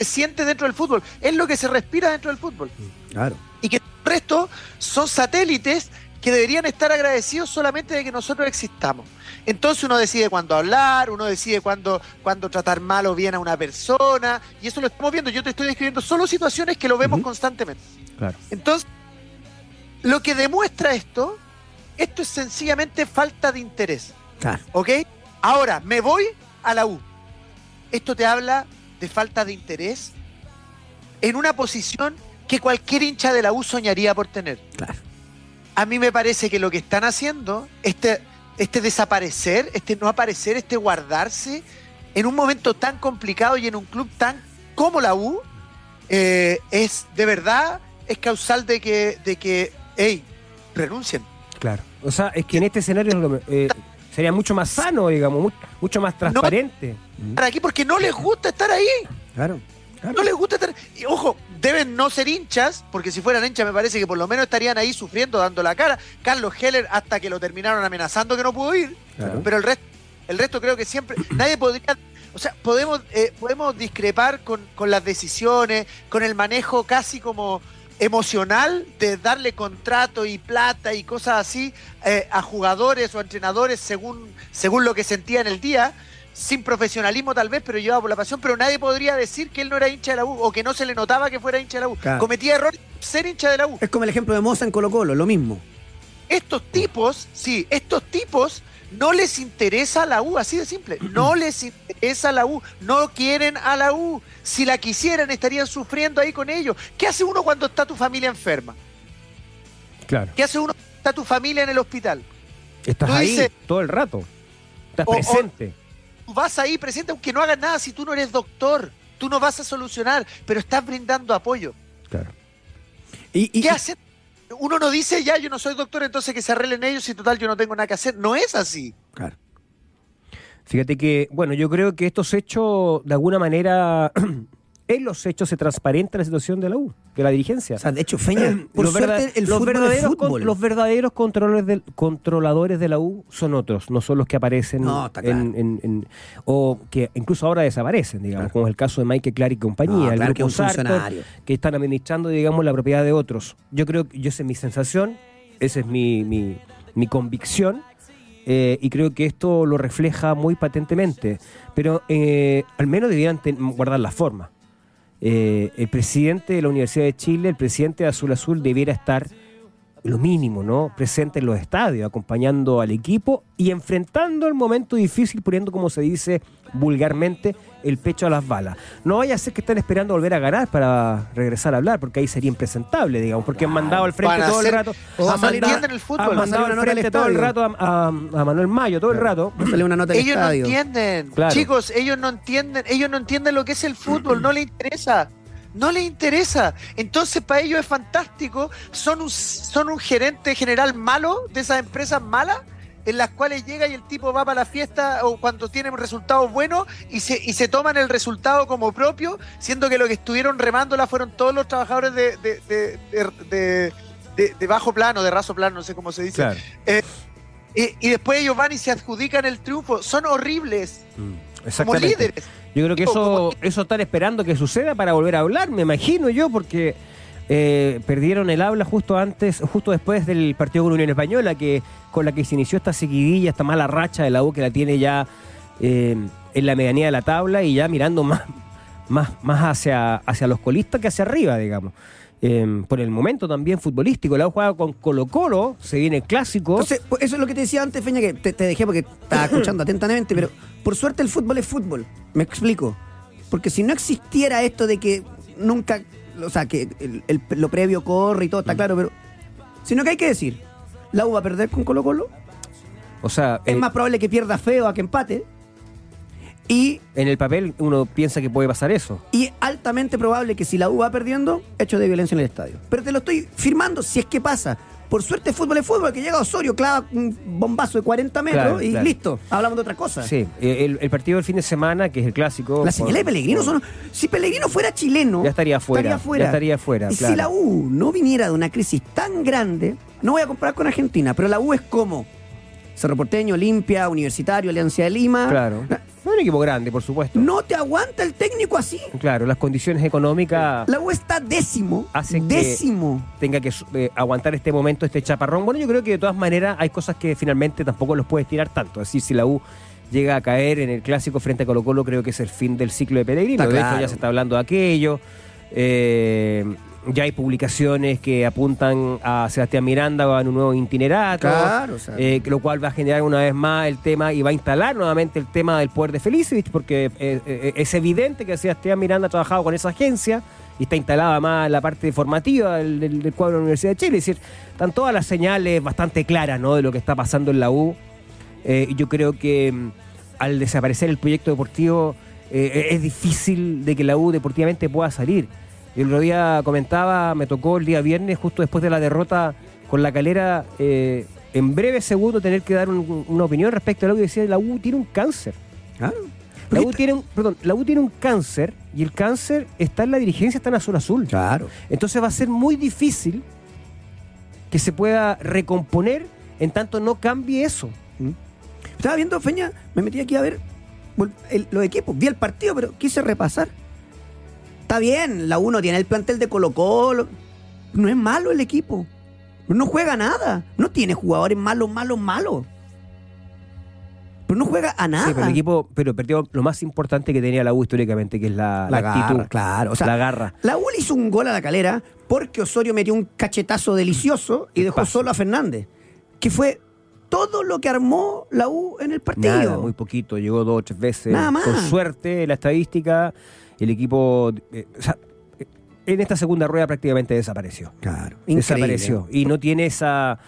siente dentro del fútbol, es lo que se respira dentro del fútbol Claro. y que resto son satélites que deberían estar agradecidos solamente de que nosotros existamos. Entonces uno decide cuándo hablar, uno decide cuándo, cuándo tratar mal o bien a una persona, y eso lo estamos viendo. Yo te estoy describiendo solo situaciones que lo vemos constantemente. Claro. Entonces, lo que demuestra esto, esto es sencillamente falta de interés. Claro. ¿Ok? Ahora, me voy a la U. Esto te habla de falta de interés en una posición que cualquier hincha de la U soñaría por tener. Claro. A mí me parece que lo que están haciendo, este, este desaparecer, este no aparecer, este guardarse, en un momento tan complicado y en un club tan como la U, eh, es de verdad, es causal de que, de que, hey, renuncien. Claro. O sea, es que en este escenario eh, Sería mucho más sano, digamos, mu- mucho más transparente. Estar aquí porque no les gusta estar ahí. Claro. Claro. No les gusta estar. Y ojo, deben no ser hinchas, porque si fueran hinchas me parece que por lo menos estarían ahí sufriendo, dando la cara. Carlos Heller hasta que lo terminaron amenazando que no pudo ir. Claro. Pero el resto, el resto creo que siempre. Nadie podría. O sea, podemos, eh, podemos discrepar con, con las decisiones, con el manejo casi como emocional de darle contrato y plata y cosas así eh, a jugadores o entrenadores según, según lo que sentía en el día, sin profesionalismo tal vez, pero llevado por la pasión, pero nadie podría decir que él no era hincha de la U o que no se le notaba que fuera hincha de la U. Claro. Cometía errores ser hincha de la U. Es como el ejemplo de Moza en Colo Colo, lo mismo. Estos tipos, sí, estos tipos no les interesa la U, así de simple. No les interesa la U, no quieren a la U. Si la quisieran, estarían sufriendo ahí con ellos. ¿Qué hace uno cuando está tu familia enferma? Claro. ¿Qué hace uno cuando está tu familia en el hospital? Estás Tú ahí dices- todo el rato. Estás O- o- presente. Tú vas ahí presente aunque no hagas nada si tú no eres doctor. Tú no vas a solucionar, pero estás brindando apoyo. Claro. Y, y- ¿Qué hace? Uno no dice, ya, yo no soy doctor, entonces que se arreglen ellos y total yo no tengo nada que hacer. No es así. Claro. Fíjate que, bueno, yo creo que estos hechos, de alguna manera, en los hechos se transparenta la situación de la U, de la dirigencia. O sea, de hecho, Feña, por los, suerte, el verdaderos, con- fútbol. los verdaderos controladores, del- controladores de la U son otros, no son los que aparecen No, está en, claro. en- en- o que incluso ahora desaparecen, digamos, Claro. como es el caso de Michael Clark y compañía, No, el claro que grupo es un funcionario. que están administrando, digamos, la propiedad de otros. Yo creo que yo esa es mi sensación, esa es mi, mi, mi convicción. eh, y creo que esto lo refleja muy patentemente. Pero eh, al menos debieran guardar la forma. Eh, el presidente de la Universidad de Chile, el presidente de Azul Azul, debiera estar lo mínimo, ¿no? Presente en los estadios, acompañando al equipo y enfrentando el momento difícil, poniendo, como se dice vulgarmente, el pecho a las balas. No vaya a ser que estén esperando volver a ganar para regresar a hablar, porque ahí sería impresentable, digamos, porque han mandado al frente todo el rato. o han no mandado- entienden el fútbol. han Va a mandado salir al frente todo el rato a, Manuel Mayo, todo el rato. Sale una nota Ellos no entienden. Claro. Chicos, ellos no entienden, ellos no entienden lo que es el fútbol, no les interesa. No les interesa. Entonces, para ellos es fantástico. Son un, son un gerente general malo de esas empresas malas en las cuales llega y el tipo va para la fiesta o cuando tienen resultados buenos y se, y se toman el resultado como propio, siendo que lo que estuvieron remándola fueron todos los trabajadores de, de, de- bajo plano, de raso plano, no sé cómo se dice. Claro. Y, y después ellos van y se adjudican el triunfo. Son horribles como Exactamente. líderes. Yo creo que eso, como- eso están esperando que suceda para volver a hablar, me imagino yo, porque eh, perdieron el habla justo antes, justo después del partido con Unión Española, que con la que se inició esta seguidilla, esta mala racha de la U que la tiene ya eh, en la medianía de la tabla y ya mirando más, más, más hacia, hacia los colistas que hacia arriba, digamos. Eh, por el momento también futbolístico. La U juega con Colo Colo, se viene el clásico. Entonces, pues, eso es lo que te decía antes, Feña, que te, te dejé porque estaba escuchando atentamente, pero por suerte el fútbol es fútbol. Me explico. Porque si no existiera esto de que nunca, o sea, que el- el- lo previo corre y todo, Mm. está claro, pero. Sino que hay que decir, la U va a perder con Colo Colo. o sea, Es eh, más probable que pierda feo a que empate. Y, en el papel uno piensa que puede pasar eso. y es altamente probable que si la U va perdiendo, hecho de violencia en el estadio. Pero te lo estoy firmando si es que pasa. Por suerte fútbol es fútbol, que llega Osorio, clava un bombazo de 40 metros Claro, y claro. listo. Hablamos de otra cosa. Sí, eh, el, el partido del fin de semana, que es el clásico. Las señales de Pellegrino son. Si Pellegrino fuera chileno. Ya estaría fuera, ya estaría fuera, Y claro. si la U no viniera de una crisis tan grande, no voy a comparar con Argentina, pero la U es como Cerro Porteño, Olimpia, Universitario, Alianza de Lima. Claro. No es un equipo grande, por supuesto. No te aguanta el técnico así. Claro, las condiciones económicas La U está décimo. Hacen que- décimo. tenga que eh, aguantar este momento, este chaparrón. Bueno, yo creo que de todas maneras hay cosas que finalmente tampoco los puedes tirar tanto. Es decir, si la U llega a caer en el clásico frente a Colo Colo, creo que es el fin del ciclo de Pellegrino. Está de hecho, claro. ya se está hablando de aquello. Eh, ya hay publicaciones que apuntan a Sebastián Miranda en un nuevo itinerato. Claro, o sea. eh, lo cual va a generar una vez más el tema y va a instalar nuevamente el tema del poder de Felicevich, porque eh, eh, es evidente que Sebastián Miranda ha trabajado con esa agencia y está instalada más en la parte formativa del, del- del cuadro de la Universidad de Chile. Es decir, están todas las señales bastante claras ¿no? de lo que está pasando en la U. Eh, yo creo que mm, al desaparecer el proyecto deportivo eh, es difícil de que la U deportivamente pueda salir. El otro día comentaba, me tocó el día viernes, justo después de la derrota con la calera, eh, en breve segundo tener que dar un- una opinión respecto a lo que decía la U tiene un cáncer. Claro. La U tiene un, perdón, la U tiene un cáncer y el cáncer está en la dirigencia, está en Azul Azul. Claro. Entonces va a ser muy difícil que se pueda recomponer en tanto no cambie eso. Estaba viendo, Feña, me metí aquí a ver el- los equipos. Vi el partido, pero quise repasar. Está bien, la uno tiene el plantel de Colo Colo. No es malo el equipo. No juega nada. No tiene jugadores malos, malos, malos. Pero no juega a nada. Sí, pero el equipo, pero perdió lo más importante que tenía la U históricamente, que es la, La la actitud, claro. O sea, la garra. La U le hizo un gol a la calera porque Osorio metió un cachetazo delicioso y dejó Paso. solo a Fernández. Que fue todo lo que armó la U en el partido. Nada, muy poquito, llegó dos o tres veces. Nada más. Con suerte, la estadística, el equipo, eh, o sea, eh, en esta segunda rueda prácticamente desapareció. Claro. Desapareció. Y no tiene esa.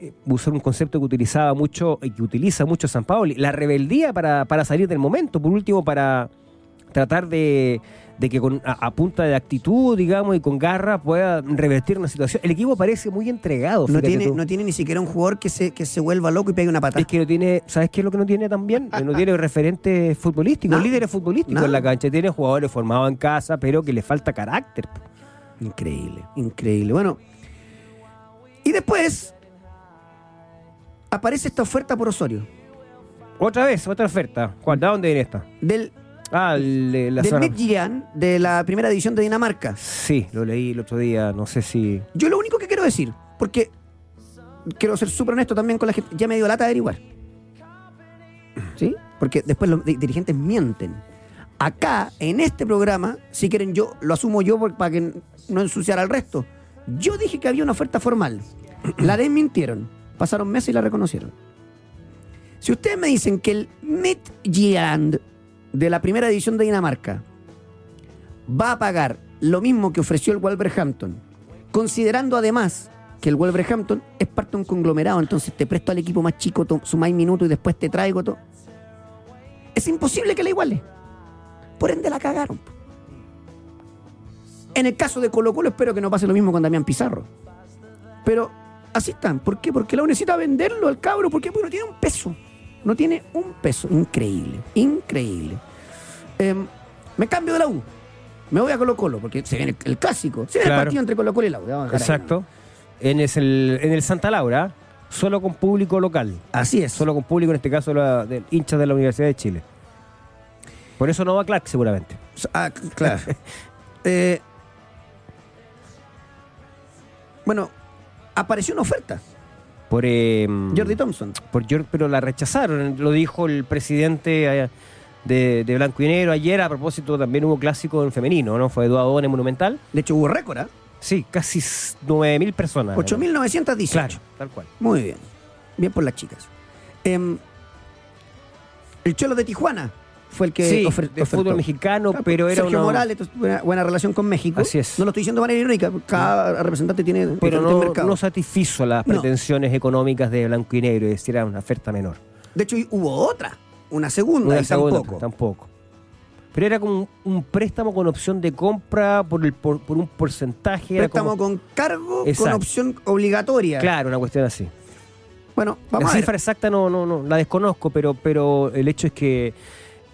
eh, Usar un concepto que utilizaba mucho y que utiliza mucho San Paoli, la rebeldía para, para salir del momento, por último, para tratar de, de que con, a, a punta de actitud, digamos, y con garra pueda revertir una situación. El equipo parece muy entregado. No tiene, tú. no tiene ni siquiera un jugador que se, que se vuelva loco y pegue una patada. Es que no tiene, ¿sabes qué es lo que no tiene también? No tiene referentes futbolísticos, Nada. líderes futbolísticos en la cancha. Tiene jugadores formados en casa, pero que le falta carácter. Increíble, increíble. Bueno, y después aparece esta oferta por Osorio. Otra vez, otra oferta. ¿Cuál? ¿De dónde viene esta? Del, Ah, el de la del zona. Midtjylland, de la primera división de Dinamarca. Sí, lo leí el otro día, no sé si... Yo lo único que quiero decir, porque quiero ser súper honesto también con la gente, ya me dio lata de averiguar. ¿Sí? Porque después los di- dirigentes mienten. Acá, en este programa, si quieren yo, lo asumo yo por- para que no ensuciara al resto. Yo dije que había una oferta formal. La desmintieron. Pasaron meses y la reconocieron. Si ustedes me dicen que el Midtjylland de la primera división de Dinamarca va a pagar lo mismo que ofreció el Wolverhampton, considerando además que el Wolverhampton es parte de un conglomerado, entonces te presto al equipo más chico, sumáis minutos y después te traigo todo. Es imposible que la iguale. Por ende la cagaron. En el caso de Colo Colo espero que no pase lo mismo con Damián Pizarro. Pero así están. ¿Por qué? Porque la necesita venderlo al cabro. ¿Por qué? Porque no tiene un peso. No tiene un peso. Increíble. Increíble. Em, me cambio de la U. Me voy a Colo Colo porque se viene el, el clásico. Se viene Claro. el partido entre Colo Colo y la U. Exacto. En, es el, en el Santa Laura, solo con público local. Así es. Solo con público, en este caso, la, de hinchas de la Universidad de Chile. Por eso no va Clark, seguramente. Ah, claro. Eh, bueno, apareció una oferta. Por, eh, Jordi Thompson. por pero la rechazaron. Lo dijo el presidente eh, de, de Blanco y Negro ayer. A propósito, también hubo clásico en femenino, ¿no? Fue Eduardo Monumental. De hecho, hubo récord, ¿ah? Sí, casi 9.000 personas. 8.918. Claro, tal cual. Muy bien. Bien por las chicas. Em, el Cholo de Tijuana fue el que sí, ofertó. fútbol mexicano, Claro, pero era Sergio una... Morales buena, buena relación con México. Así es. No lo estoy diciendo de manera irónica, cada representante tiene Pero no, mercados. no satisfizo las No. pretensiones económicas de Blanco y Negro, es decir, era una oferta menor. De hecho, hubo otra, una segunda, Una y segunda, tampoco. tampoco. Pero era como un, préstamo con opción de compra por, el, por, por un porcentaje. Préstamo como- con cargo, con Exacto. opción obligatoria. Claro, una cuestión así. Bueno, vamos la a ver. cifra exacta no, no, no, la desconozco, pero, pero el hecho es que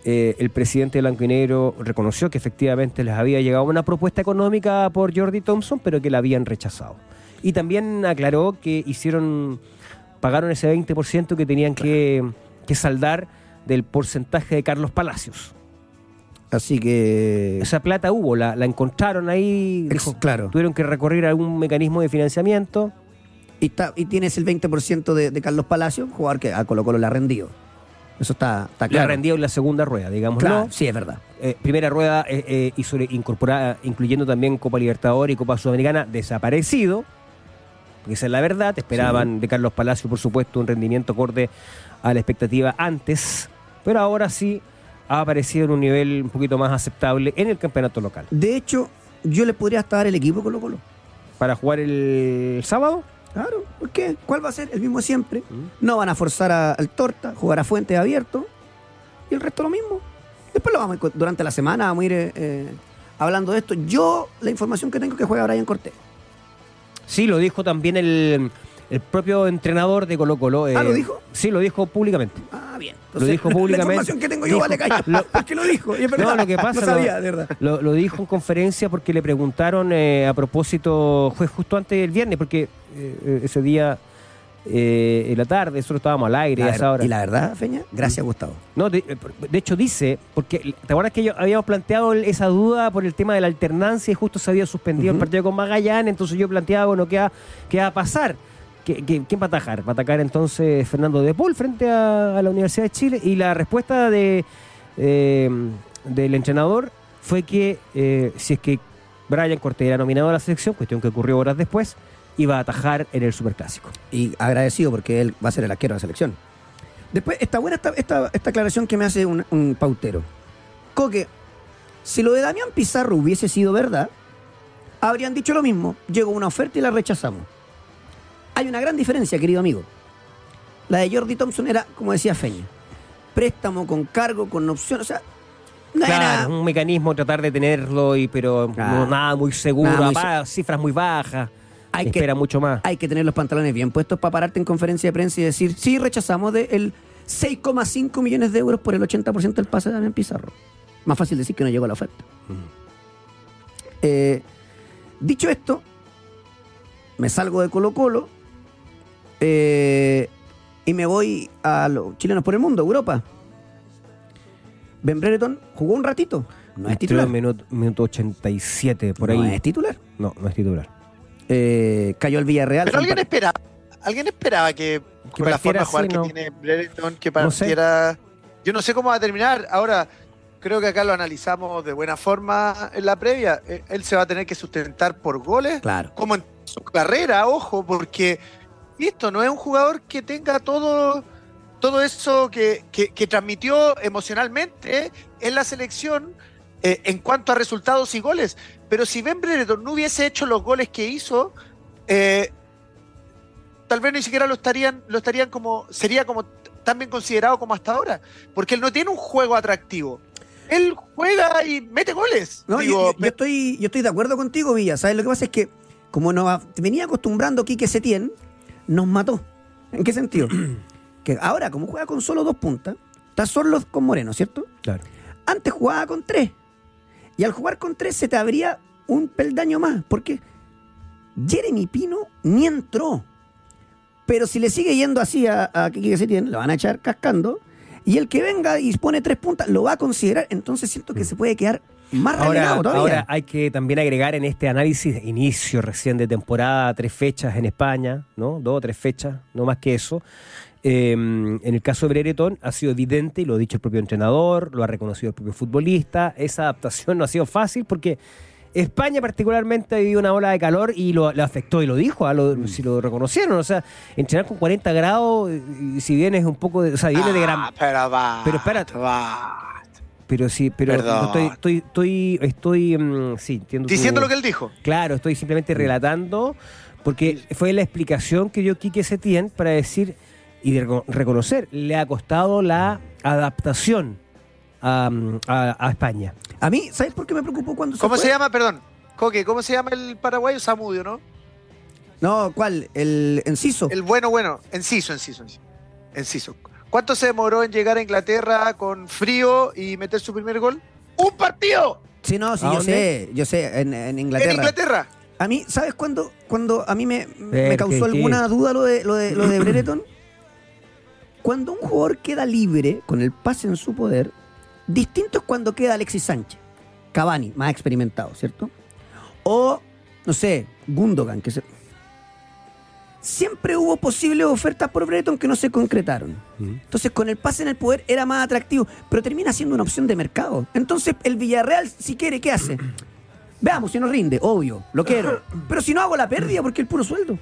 eh, el presidente de Blanco y Negro reconoció que efectivamente les había llegado una propuesta económica por Jordi Thompson, pero que la habían rechazado. Y también aclaró que hicieron, pagaron ese 20% que tenían que, que saldar del porcentaje de Carlos Palacios. Así que. Esa plata hubo, la, la encontraron ahí, Ex- dijo, claro. tuvieron que recurrir a algún mecanismo de financiamiento. Y, está, y tienes el 20% de, de Carlos Palacio, jugador que a Colo Colo le ha rendido. Eso está, está La claro. rendió en la segunda rueda, digámoslo. Claro, sí, es verdad. Eh, primera rueda eh, eh, y sobre- incorporada, incluyendo también Copa Libertadores y Copa Sudamericana, desaparecido. Porque esa es la verdad. Esperaban de Carlos Palacio, por supuesto, un rendimiento acorde a la expectativa antes. Pero ahora sí ha aparecido en un nivel un poquito más aceptable en el campeonato local. De hecho, yo le podría hasta dar el equipo Colo Colo. Para jugar el sábado, Claro, ¿por qué? ¿Cuál va a ser? El mismo siempre. No van a forzar a- al Torta, jugar a Fuentes abierto. Y el resto lo mismo. Después lo vamos a ir- durante la semana vamos a ir eh, eh, hablando de esto. Yo, la información que tengo es que juega Brian Cortés. Sí, lo dijo también el, el propio entrenador de Colo Colo. Ah, ¿lo dijo? Sí, lo dijo públicamente. Ah, bien. Lo dijo públicamente. La información que tengo yo Dijo- vale callo. lo- porque lo dijo. y es verdad. No, lo que pasa No sabía, lo- de verdad. Lo, lo dijo en conferencia porque le preguntaron eh, a propósito, fue justo antes del viernes, porque eh, ese día eh, en la tarde, nosotros estábamos al aire La a ver- esa hora. Y la verdad, Feña, gracias, Gustavo. No, de, de hecho dice, porque ¿te acuerdas que yo- habíamos planteado esa duda por el tema de la alternancia y justo se había suspendido el partido con Magallanes, entonces yo planteaba, bueno, ¿qué va, qué va a pasar? ¿Qué- qué- ¿Quién va a? Va a atacar entonces Fernando de Paul frente a, la Universidad de Chile y la respuesta eh, del entrenador fue que eh, si es que Brian Cortés era nominado a la selección, cuestión que ocurrió horas después, iba a atajar en el Superclásico. Y agradecido porque él va a ser el arquero de la selección. Después, está buena esta, esta, esta aclaración que me hace un, un pautero. Coque, si lo de Damián Pizarro hubiese sido verdad, habrían dicho lo mismo. Llegó una oferta y la rechazamos. Hay una gran diferencia, querido amigo. La de Jordi Thompson era, como decía Feña, préstamo con cargo, con opción. O sea, no Claro, era. un mecanismo tratar de tenerlo, y pero Claro. no, nada muy seguro, Nada muy apa- cifras muy bajas, Hay que- espera mucho más. Hay que tener los pantalones bien puestos para pararte en conferencia de prensa y decir, sí, rechazamos de el 6,5 millones de euros por el 80% del pase de Damián Pizarro. Más fácil decir que no llegó a la oferta. Eh, dicho esto, me salgo de Colo Colo eh, y me voy a los chilenos por el mundo, Europa. Ben Brereton jugó un ratito. No es titular. en minuto, minuto 87, por no ahí. es titular. No, no es titular. Eh, cayó el Villarreal. Pero alguien esperaba, alguien esperaba que con la forma de jugar que no. tiene Brereton, que No sé. partiera. Yo no sé cómo va a terminar. Ahora, creo que acá lo analizamos de buena forma en la previa. Eh, Él se va a tener que sustentar por goles, Claro. como en su carrera, ojo, porque esto no es un jugador que tenga todo, todo eso que, que- que transmitió emocionalmente en la selección eh, en cuanto a resultados y goles. Pero si Ben Brereton no hubiese hecho los goles que hizo, eh, tal vez ni siquiera lo estarían, lo estarían como, sería como tan bien considerado como hasta ahora. Porque él no tiene un juego atractivo. Él juega y mete goles. No, Digo, yo, yo- yo estoy, yo estoy de acuerdo contigo, Villa. ¿Sabes? Lo que pasa es que, como nos venía acostumbrando Quique Setién, nos mató. ¿En qué sentido? que ahora, como juega con solo dos puntas, está solo con Moreno, ¿cierto? Claro. Antes jugaba con tres. Y al jugar con tres se te abría un peldaño más. Porque Jeremy Pino ni entró. Pero si le sigue yendo así a, a Quique Setién, lo van a echar cascando. Y el que venga y pone tres puntas lo va a considerar. Entonces siento que se puede quedar más Ahora, todavía. ahora hay que también agregar en este análisis, inicio recién de temporada, tres fechas en España, ¿no? Dos o tres fechas, no más que eso. Eh, en el caso de Brereton ha sido evidente, y lo ha dicho el propio entrenador, lo ha reconocido el propio futbolista, esa adaptación no ha sido fácil porque España particularmente ha vivido una ola de calor y lo, lo afectó y lo dijo, ah, lo- si lo reconocieron, o sea, entrenar con 40 grados, y si bien es un poco de, o sea, viene de gran... Ah, pero va. Pero espérate. va. Pero sí, pero Perdón. estoy, estoy, estoy, estoy, mm, sí, entiendo. tu- Diciendo lo que él dijo. Claro, estoy simplemente relatando, porque fue la explicación que dio Quique Setién para decir y de reconocer, le ha costado la adaptación a, mm, a- a España. A mí, ¿sabes por qué me preocupó cuando ¿Cómo se llama? Perdón. Coque, ¿cómo se llama el paraguayo? Samudio, ¿no? No, ¿cuál? El Enciso. El bueno, bueno. Enciso, Enciso, Enciso. Enciso. ¿Cuánto se demoró en llegar a Inglaterra con frío y meter su primer gol? ¡Un partido! Sí, no, sí, ¿A yo dónde? sé, yo sé, en, en Inglaterra. En Inglaterra. A mí, ¿sabes cuándo, cuando a mí me, causó alguna duda lo de, lo de, lo de Brereton? Cuando un jugador queda libre con el pase en su poder, distinto es cuando queda Alexis Sánchez, Cavani, más experimentado, ¿cierto? O, no sé, Gundogan, que se... Siempre hubo posibles ofertas por Brereton que no se concretaron. Entonces, con el pase en el poder era más atractivo, pero termina siendo una opción de mercado. Entonces, el Villarreal, si quiere, ¿qué hace? Veamos si nos rinde, obvio, lo quiero. Pero si no hago la pérdida, porque el puro sueldo.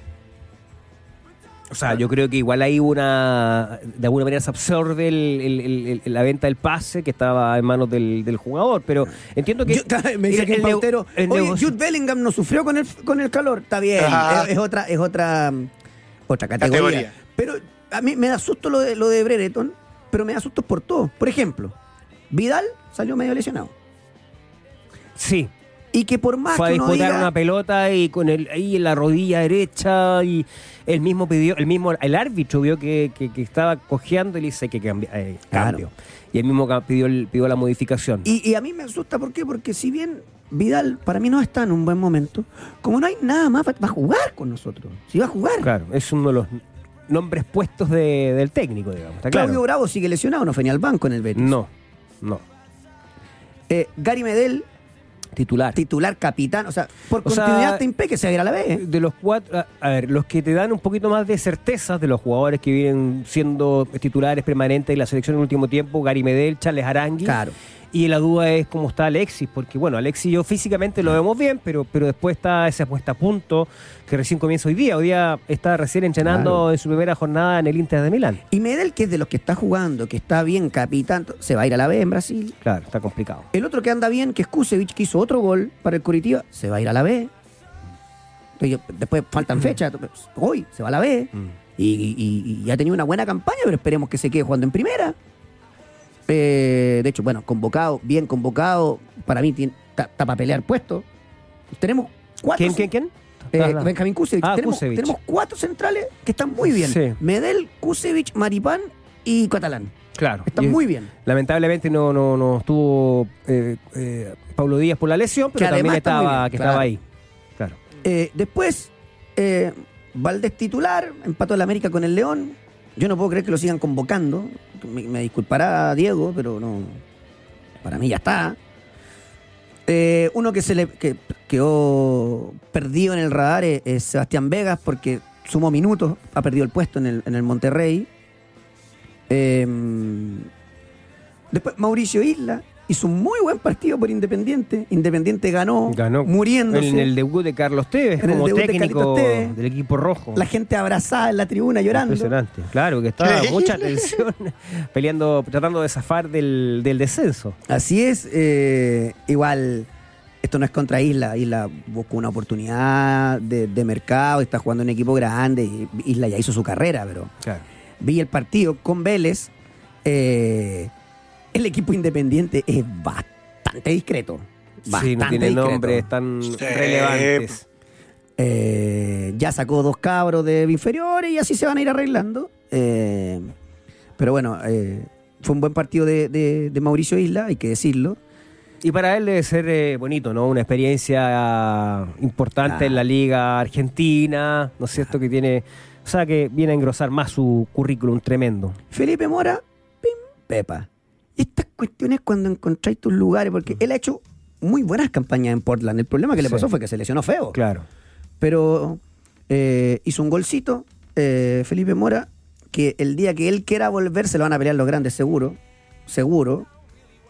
O sea, yo creo que igual hay una. De alguna manera se absorbe el- el- el- el- la venta del pase que estaba en manos del, del jugador, pero entiendo que. Yo- me dice el- que el el neu- pautero, el oye, negocio- Jude Bellingham no sufrió con el, con el calor. Está bien, es, es otra, es otra, mm, otra categoría. Categoría. Pero a mí me da susto lo de, lo de Brereton, pero me da susto por todo. Por ejemplo, Vidal salió medio lesionado. Sí. Y que por más Fue a que uno disputar diga, una pelota y con el ahí en la rodilla derecha y el mismo pidió, el mismo, el árbitro vio que, que- que estaba cojeando y le dice que cambia, eh, Claro. cambio. Y el mismo pidió, el- pidió la modificación. Y, y a mí me asusta, ¿por qué? Porque si bien Vidal para mí no está en un buen momento, como no hay nada más, va, va a jugar con nosotros. Si va a jugar. Claro, es uno de los nombres puestos de- del técnico, digamos. ¿está Claudio claro? Bravo sigue lesionado, no fue ni al banco en el Betis. No, no. Eh, Gary Medel, Titular. titular capitán, o sea, por O sea, continuidad te impide que se va a ir a la B. De los cuatro, a- a ver, los que te dan un poquito más de certezas de los jugadores que vienen siendo titulares permanentes de la selección en el último tiempo, Gary Medel, Charles Arangui. Claro. Y la duda es cómo está Alexis, porque bueno, Alexis y yo físicamente lo vemos bien, pero, pero después está esa puesta a punto que recién comienza hoy día. Hoy día está recién entrenando Claro. en su primera jornada en el Inter de Milán. Y Medel, que es de los que está jugando, que está bien capitán, se va a ir a la B en Brasil. Claro, está complicado. El otro que anda bien, que es Kusevich, que hizo otro gol para el Curitiba, se va a ir a la B. Entonces, después faltan fechas, hoy se va a la B. Y, y- y ha tenido una buena campaña, pero esperemos que se quede jugando en primera. Eh, de hecho, bueno, convocado, bien convocado. Para mí tiene- está para pelear puesto. Tenemos cuatro. ¿Quién, quién, quién? Eh, Ah, no. Benjamín Kusevich. Ah, tenemos, Kusevich. tenemos cuatro centrales que están muy bien. Sí. Medel, Kusevich, Maripán y Catalán. Claro. Están Y- muy bien. Lamentablemente no, no, no estuvo eh, eh, Pablo Díaz por la lesión, pero Que también estaba, bien, que claro. estaba ahí. Claro. Después, Valdés titular, empató el América con el León. Yo no puedo creer que lo sigan convocando. Me, disculpará Diego, pero no. Para mí ya está. Eh, uno que se le que quedó perdido en el radar es, Sebastián Vegas porque sumó minutos, ha perdido el puesto en el, en el Monterrey. Eh, después Mauricio Isla hizo un muy buen partido por Independiente. Independiente ganó, Ganó muriéndose. En el debut de Carlos Tevez En el como debut de técnico Carlitos Tevez. del equipo rojo. La gente abrazada en la tribuna llorando. Impresionante. Claro, que estaba mucha tensión peleando, tratando de zafar del, del descenso. Así es, eh, igual, esto no es contra Isla, Isla buscó una oportunidad de, de mercado, está jugando en un equipo grande, y Isla ya hizo su carrera, pero Claro. vi el partido con Vélez, eh, el equipo independiente es bastante discreto. Bastante Sí, no tiene discreto. nombres tan Sí. relevantes. Eh, ya sacó dos cabros de inferiores y así se van a ir arreglando. Eh, pero bueno, eh, fue un buen partido de, de- de Mauricio Isla, hay que decirlo. Y para él debe ser eh, bonito, ¿no? Una experiencia importante en la liga argentina, ¿no es cierto? Que tiene, o sea, que viene a engrosar más su currículum tremendo. Felipe Mora, pim, pepa. Estas cuestiones cuando encontráis tus lugares, porque él ha hecho muy buenas campañas en Portland. El problema que le Sí. pasó fue que se lesionó feo. Claro. Pero eh, hizo un golcito, eh, Felipe Mora, que el día que él quiera volver se lo van a pelear los grandes, seguro. Seguro.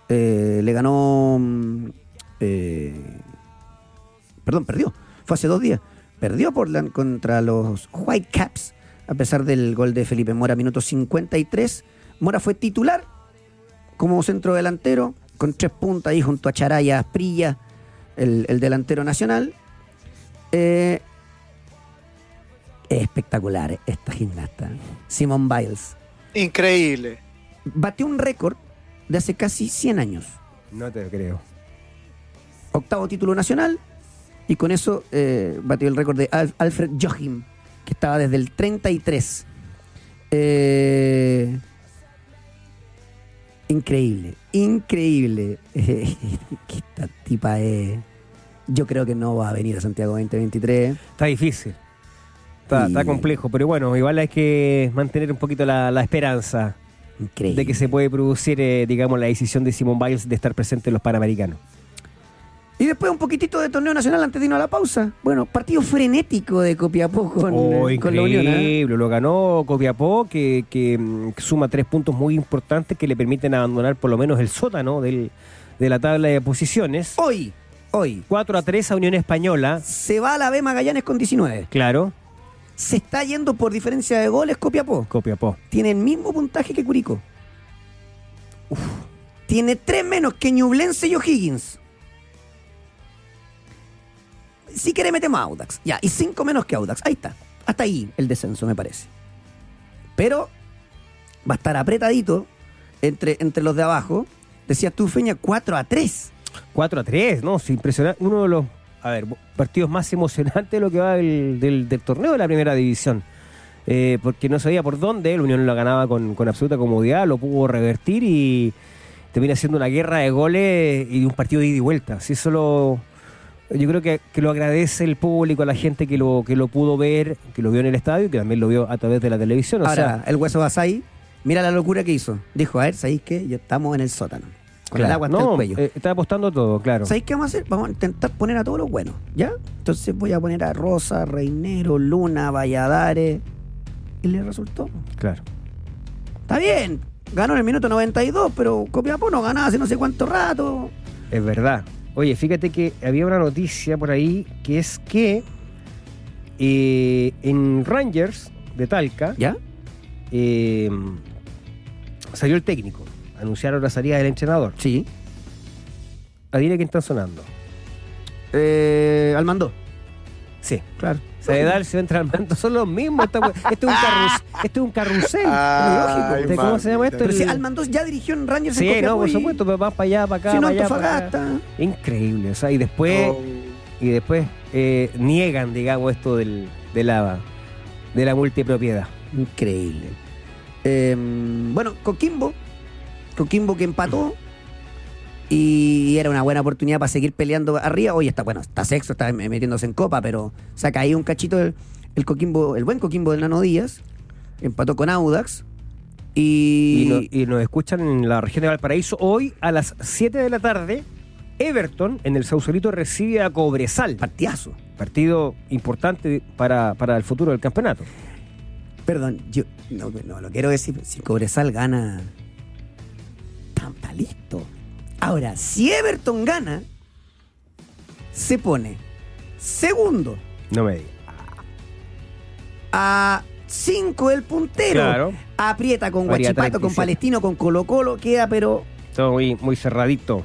Eh, le ganó. mm, eh, perdón, perdió. Fue hace dos días. Perdió Portland contra los Whitecaps, a pesar del gol de Felipe Mora, minuto 53. Mora fue titular como centro delantero, con tres puntas ahí junto a Charaya Asprilla, el, el delantero nacional. Eh, es espectacular esta gimnasta. Simone Biles. Increíble. Batió un récord de hace casi 100 años. No te lo creo. Octavo título nacional. Y con eso eh, batió el récord de Al- Alfred Joachim, que estaba desde el 33. Eh, increíble, increíble. esta tipa es. Yo creo que no va a venir a Santiago 2023. Está difícil. Está, Y- está complejo, pero bueno, igual hay que mantener un poquito la, la esperanza Increíble. de que se puede producir, eh, digamos, la decisión de Simon Biles de estar presente en los Panamericanos. Y después un poquitito de torneo nacional antes de irnos a la pausa. Bueno, partido frenético de Copiapó con, Oh, eh, con la Unión. ¿eh? lo ganó Copiapó, que, que, mm, suma tres puntos muy importantes que le permiten abandonar por lo menos el sótano del- de la tabla de posiciones. Hoy, hoy, 4 a 3 a Unión Española, se va a la B Magallanes con 19. claro, Se está yendo por diferencia de goles Copiapó. Copiapó. Tiene el mismo puntaje que Curicó. Uf. Tiene tres menos que Ñublense y O'Higgins. Si quiere metemos a Audax. Ya, y cinco menos que Audax. Ahí está. Hasta ahí el descenso, me parece. Pero va a estar apretadito entre, entre los de abajo. Decías tú, Feña, 4 a 3. 4 a 3, ¿no? Es impresionante. Uno de los partidos más emocionantes de lo que va del, del, torneo de la primera división. Eh, porque no sabía por dónde, el Unión lo ganaba con, con absoluta comodidad, lo pudo revertir y termina siendo una guerra de goles y un partido de ida y vuelta. Si eso lo, yo creo que, que, lo agradece el público, la gente que lo, que lo pudo ver, que lo vio en el estadio y que también lo vio a través de la televisión. O Ahora, sea, el hueso Basay, mira la locura que hizo. Dijo, a ver, ¿sabéis qué? Ya estamos en el sótano. Con el agua hasta no, el cuello. eh, está apostando todo, claro. ¿Sabéis qué vamos a hacer? Vamos a intentar poner a todos los buenos, ¿ya? Entonces voy a poner a Rosa, Reinero, Luna, Valladares. Y le resultó. Claro. Está bien, ganó en el minuto 92, pero Copiapó no ganaba hace no sé cuánto rato. Es verdad. Oye, fíjate que había una noticia por ahí que es que eh, en Rangers de Talca ¿Ya? eh, salió el técnico. Anunciaron la salida del entrenador. Sí. Adivina quién están sonando. Eh, Almandó. Sí. Claro. Saedal se entra al mando, son los mismos. Este es un, carrus, este es un carrusel. Este, ¿Cómo se llama esto? Pero El- si Almandó ya dirigió en Rangers en Sí, no, por supuesto, pero vas para allá, para acá, Si no, para allá, para. Increíble, o sea, y después, Oh. y después eh, niegan, digamos, esto del, de la de la multipropiedad. Increíble. Eh, bueno, Coquimbo. Coquimbo que empató. Y era una buena oportunidad para seguir peleando arriba. Hoy está, bueno, está sexto, está metiéndose en copa, pero ha caído un cachito el, el Coquimbo, el buen Coquimbo del Nano Díaz. Empató con Audax. Y, Y, no- y nos escuchan en la región de Valparaíso hoy a las 7 de la tarde. Everton en el Sausalito recibe a Cobresal. partidazo. Partido importante para, para el futuro del campeonato. Perdón, yo no, no lo quiero decir. Si Cobresal gana, está listo. Ahora, si Everton gana, se pone segundo No me digas. a 5 del puntero. Claro. Aprieta con Guachipato, con 37. Palestino, con Colo Colo, queda pero... Todo muy, muy cerradito.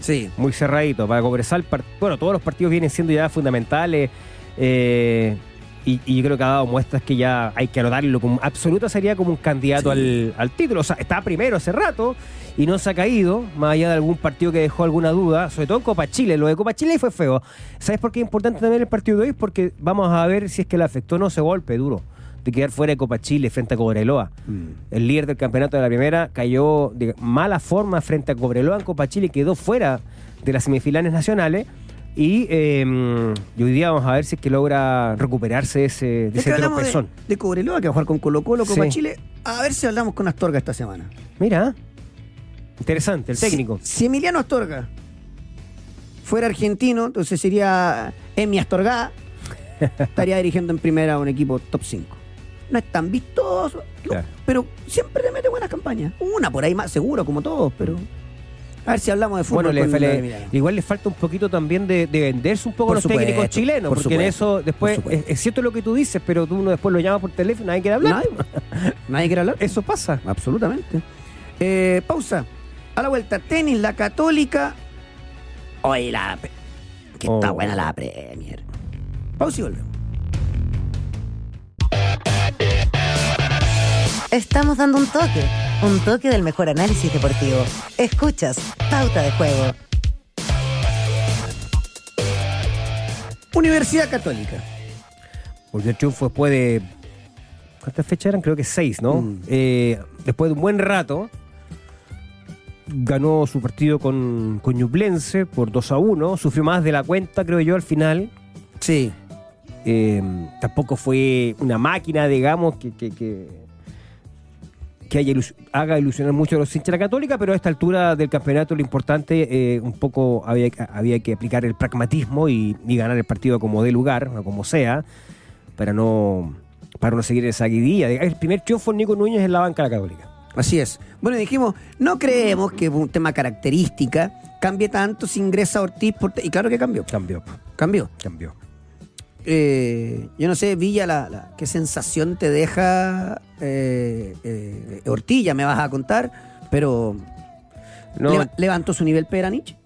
Sí. muy cerradito. Para Cobresal, bueno, todos los partidos vienen siendo ya fundamentales. eh, y, y yo creo que ha dado muestras que ya hay que anotarlo como absoluta sería como un candidato Sí. al, al título. O sea, está primero hace rato y no se ha caído, más allá de algún partido que dejó alguna duda, sobre todo en Copa Chile. Lo de Copa Chile fue feo. ¿Sabes por qué es importante también el partido de hoy? Porque vamos a ver si es que le afectó o no ese golpe duro de quedar fuera de Copa Chile frente a Cobreloa. El líder del campeonato de la primera cayó de mala forma frente a Cobreloa en Copa Chile quedó fuera de las semifinales nacionales. Y, eh, y hoy día vamos a ver si es que logra recuperarse ese, de Es ese de, tropezón. de Cobreloa, que va a jugar con Colo Colo, Copa Sí. Chile. A ver si hablamos con Astorga esta semana. Mira, interesante, el técnico. Si, si Emiliano Astorga fuera argentino, entonces sería Emi Astorga, estaría dirigiendo en primera un equipo top 5. No es tan vistoso, Claro. pero siempre le mete buenas campañas. Una por ahí más seguro, como todos, pero. A ver si hablamos de fútbol. Bueno, le- le- igual le falta un poquito también de, de venderse un poco Por a los supuesto, técnicos chilenos, por porque en eso después es, es cierto lo que tú dices, pero tú uno después lo llamas por teléfono, nadie quiere hablar. Nadie, nadie quiere hablar. Eso pasa. Absolutamente. Eh, pausa. A la vuelta, tenis, la católica. Hoy la. Que está Oh. buena la Premier. Pausa y volvemos. Estamos dando un toque, un toque del mejor análisis deportivo. Escuchas Pauta de Juego. Universidad Católica. Porque el triunfo después de. ¿Cuántas fechas eran? Creo que seis, ¿no? Mm. Eh, después de un buen rato, ganó su partido con, con Ñublense por 2 a 1. Sufrió más de la cuenta, creo yo, al final. Sí. Eh, tampoco fue una máquina, digamos, que, que, que, que haya ilus- haga ilusionar mucho a los hinchas de la Católica, pero a esta altura del campeonato lo importante, eh, un poco había, había que aplicar el pragmatismo y, y ganar el partido como de lugar, o como sea, para no, para no seguir esa guidilla. El primer triunfo Nico Núñez en la banca de la Católica. Así es. Bueno, dijimos, no creemos que un tema característica cambie tanto si ingresa Ortiz. Por y claro que cambió. Cambió, Cambió. cambió. Eh, yo no sé, Villa, la, la- qué sensación te deja eh, eh, Ortilla, me vas a contar, pero No, leva- levantó su nivel Peranich.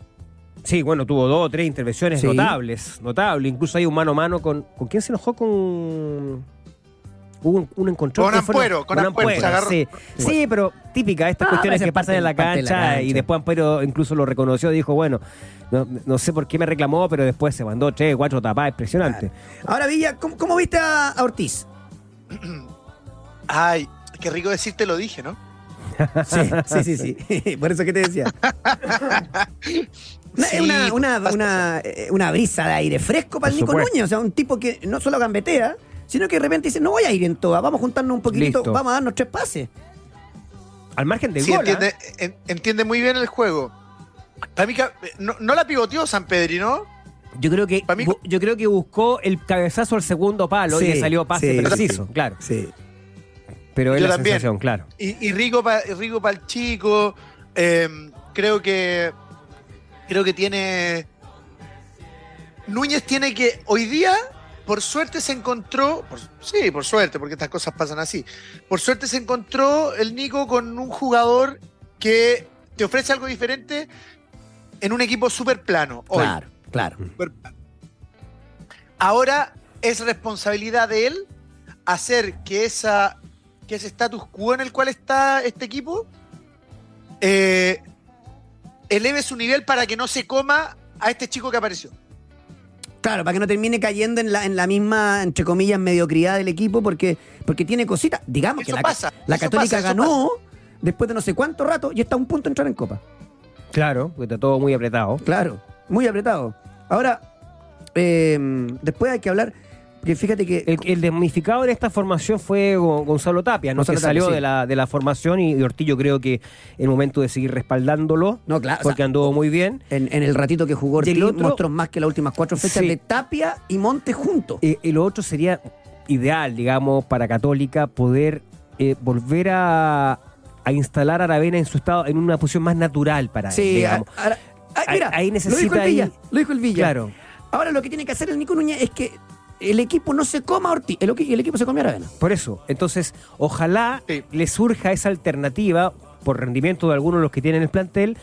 Sí, bueno, tuvo dos o tres intervenciones Sí. notables, notables. Incluso hay un mano a mano con. ¿Con quién se enojó? Con. Hubo un, un encontrón. Con Ampuero, con Ampuero, se agarró. sí. Sí, pero típica, estas Ah, cuestiones que pasan en la cancha, la cancha. y después Ampuero incluso lo reconoció, dijo, bueno, no, no sé por qué me reclamó, pero después se mandó tres, cuatro tapadas, impresionante. Ahora, Villa, ¿cómo, cómo viste a, a Ortiz? Ay, qué rico decirte lo dije, ¿no? Sí, sí, sí, sí. Por eso que te decía. Una, Sí, una, una, eh, una brisa de aire fresco para el Nico. Núñez. O sea, un tipo que no solo gambetea, sino que de repente dice, no voy a ir en todas, vamos a juntarnos un poquitito, Listo. vamos a darnos tres pases. Al margen del Sí, gol, entiende, en- entiende muy bien el juego. Para mí, no, no la pivoteó San Pedri, ¿no? Yo creo que mí- yo creo que buscó el cabezazo al segundo palo y le salió pase sí. preciso, claro. Sí. Pero es Yo la también. sensación, claro. Y, y rico para rico el chico. eh, creo que. Creo que tiene. Núñez tiene que. Hoy día, por suerte se encontró. por- sí, por suerte, porque estas cosas pasan así. Por suerte se encontró el Nico con un jugador que te ofrece algo diferente en un equipo súper plano. Hoy. Claro, claro. Plano. Ahora es responsabilidad de él hacer que esa que ese status quo en el cual está este equipo eh, eleve su nivel para que no se coma a este chico que apareció. Claro, para que no termine cayendo en la, en la misma, entre comillas, mediocridad del equipo, porque, porque tiene cositas. Digamos que Eso la, pasa, la Católica pasa, ganó después de no sé cuánto rato y está a un punto de entrar en Copa. Claro, porque está todo muy apretado. Claro, muy apretado. Ahora, eh, después hay que hablar, fíjate que... El, el damnificado en esta formación fue Go- Gonzalo Tapia, ¿no? Gonzalo que salió Tapia, sí. de, la, de la formación y, y Ortillo creo que el momento de seguir respaldándolo, No, claro, o porque sea, anduvo muy bien. en, en el ratito que jugó otro- mostró más que las últimas cuatro fechas Sí. de Tapia y Monte juntos. Eh, y lo otro sería ideal, digamos, para Católica poder eh, volver a, a instalar a Aravena en su estado, en una posición más natural para él, Sí, digamos. a- Ahí- mira, ahí lo necesita dijo el Villa, ahí- lo dijo el Villa. Claro. Ahora lo que tiene que hacer el Nico Núñez es que el equipo no se coma a Ortiz, el, equi- el equipo se come a Aravena. Por eso, entonces, ojalá Sí. le surja esa alternativa por rendimiento de algunos de los que tienen el plantel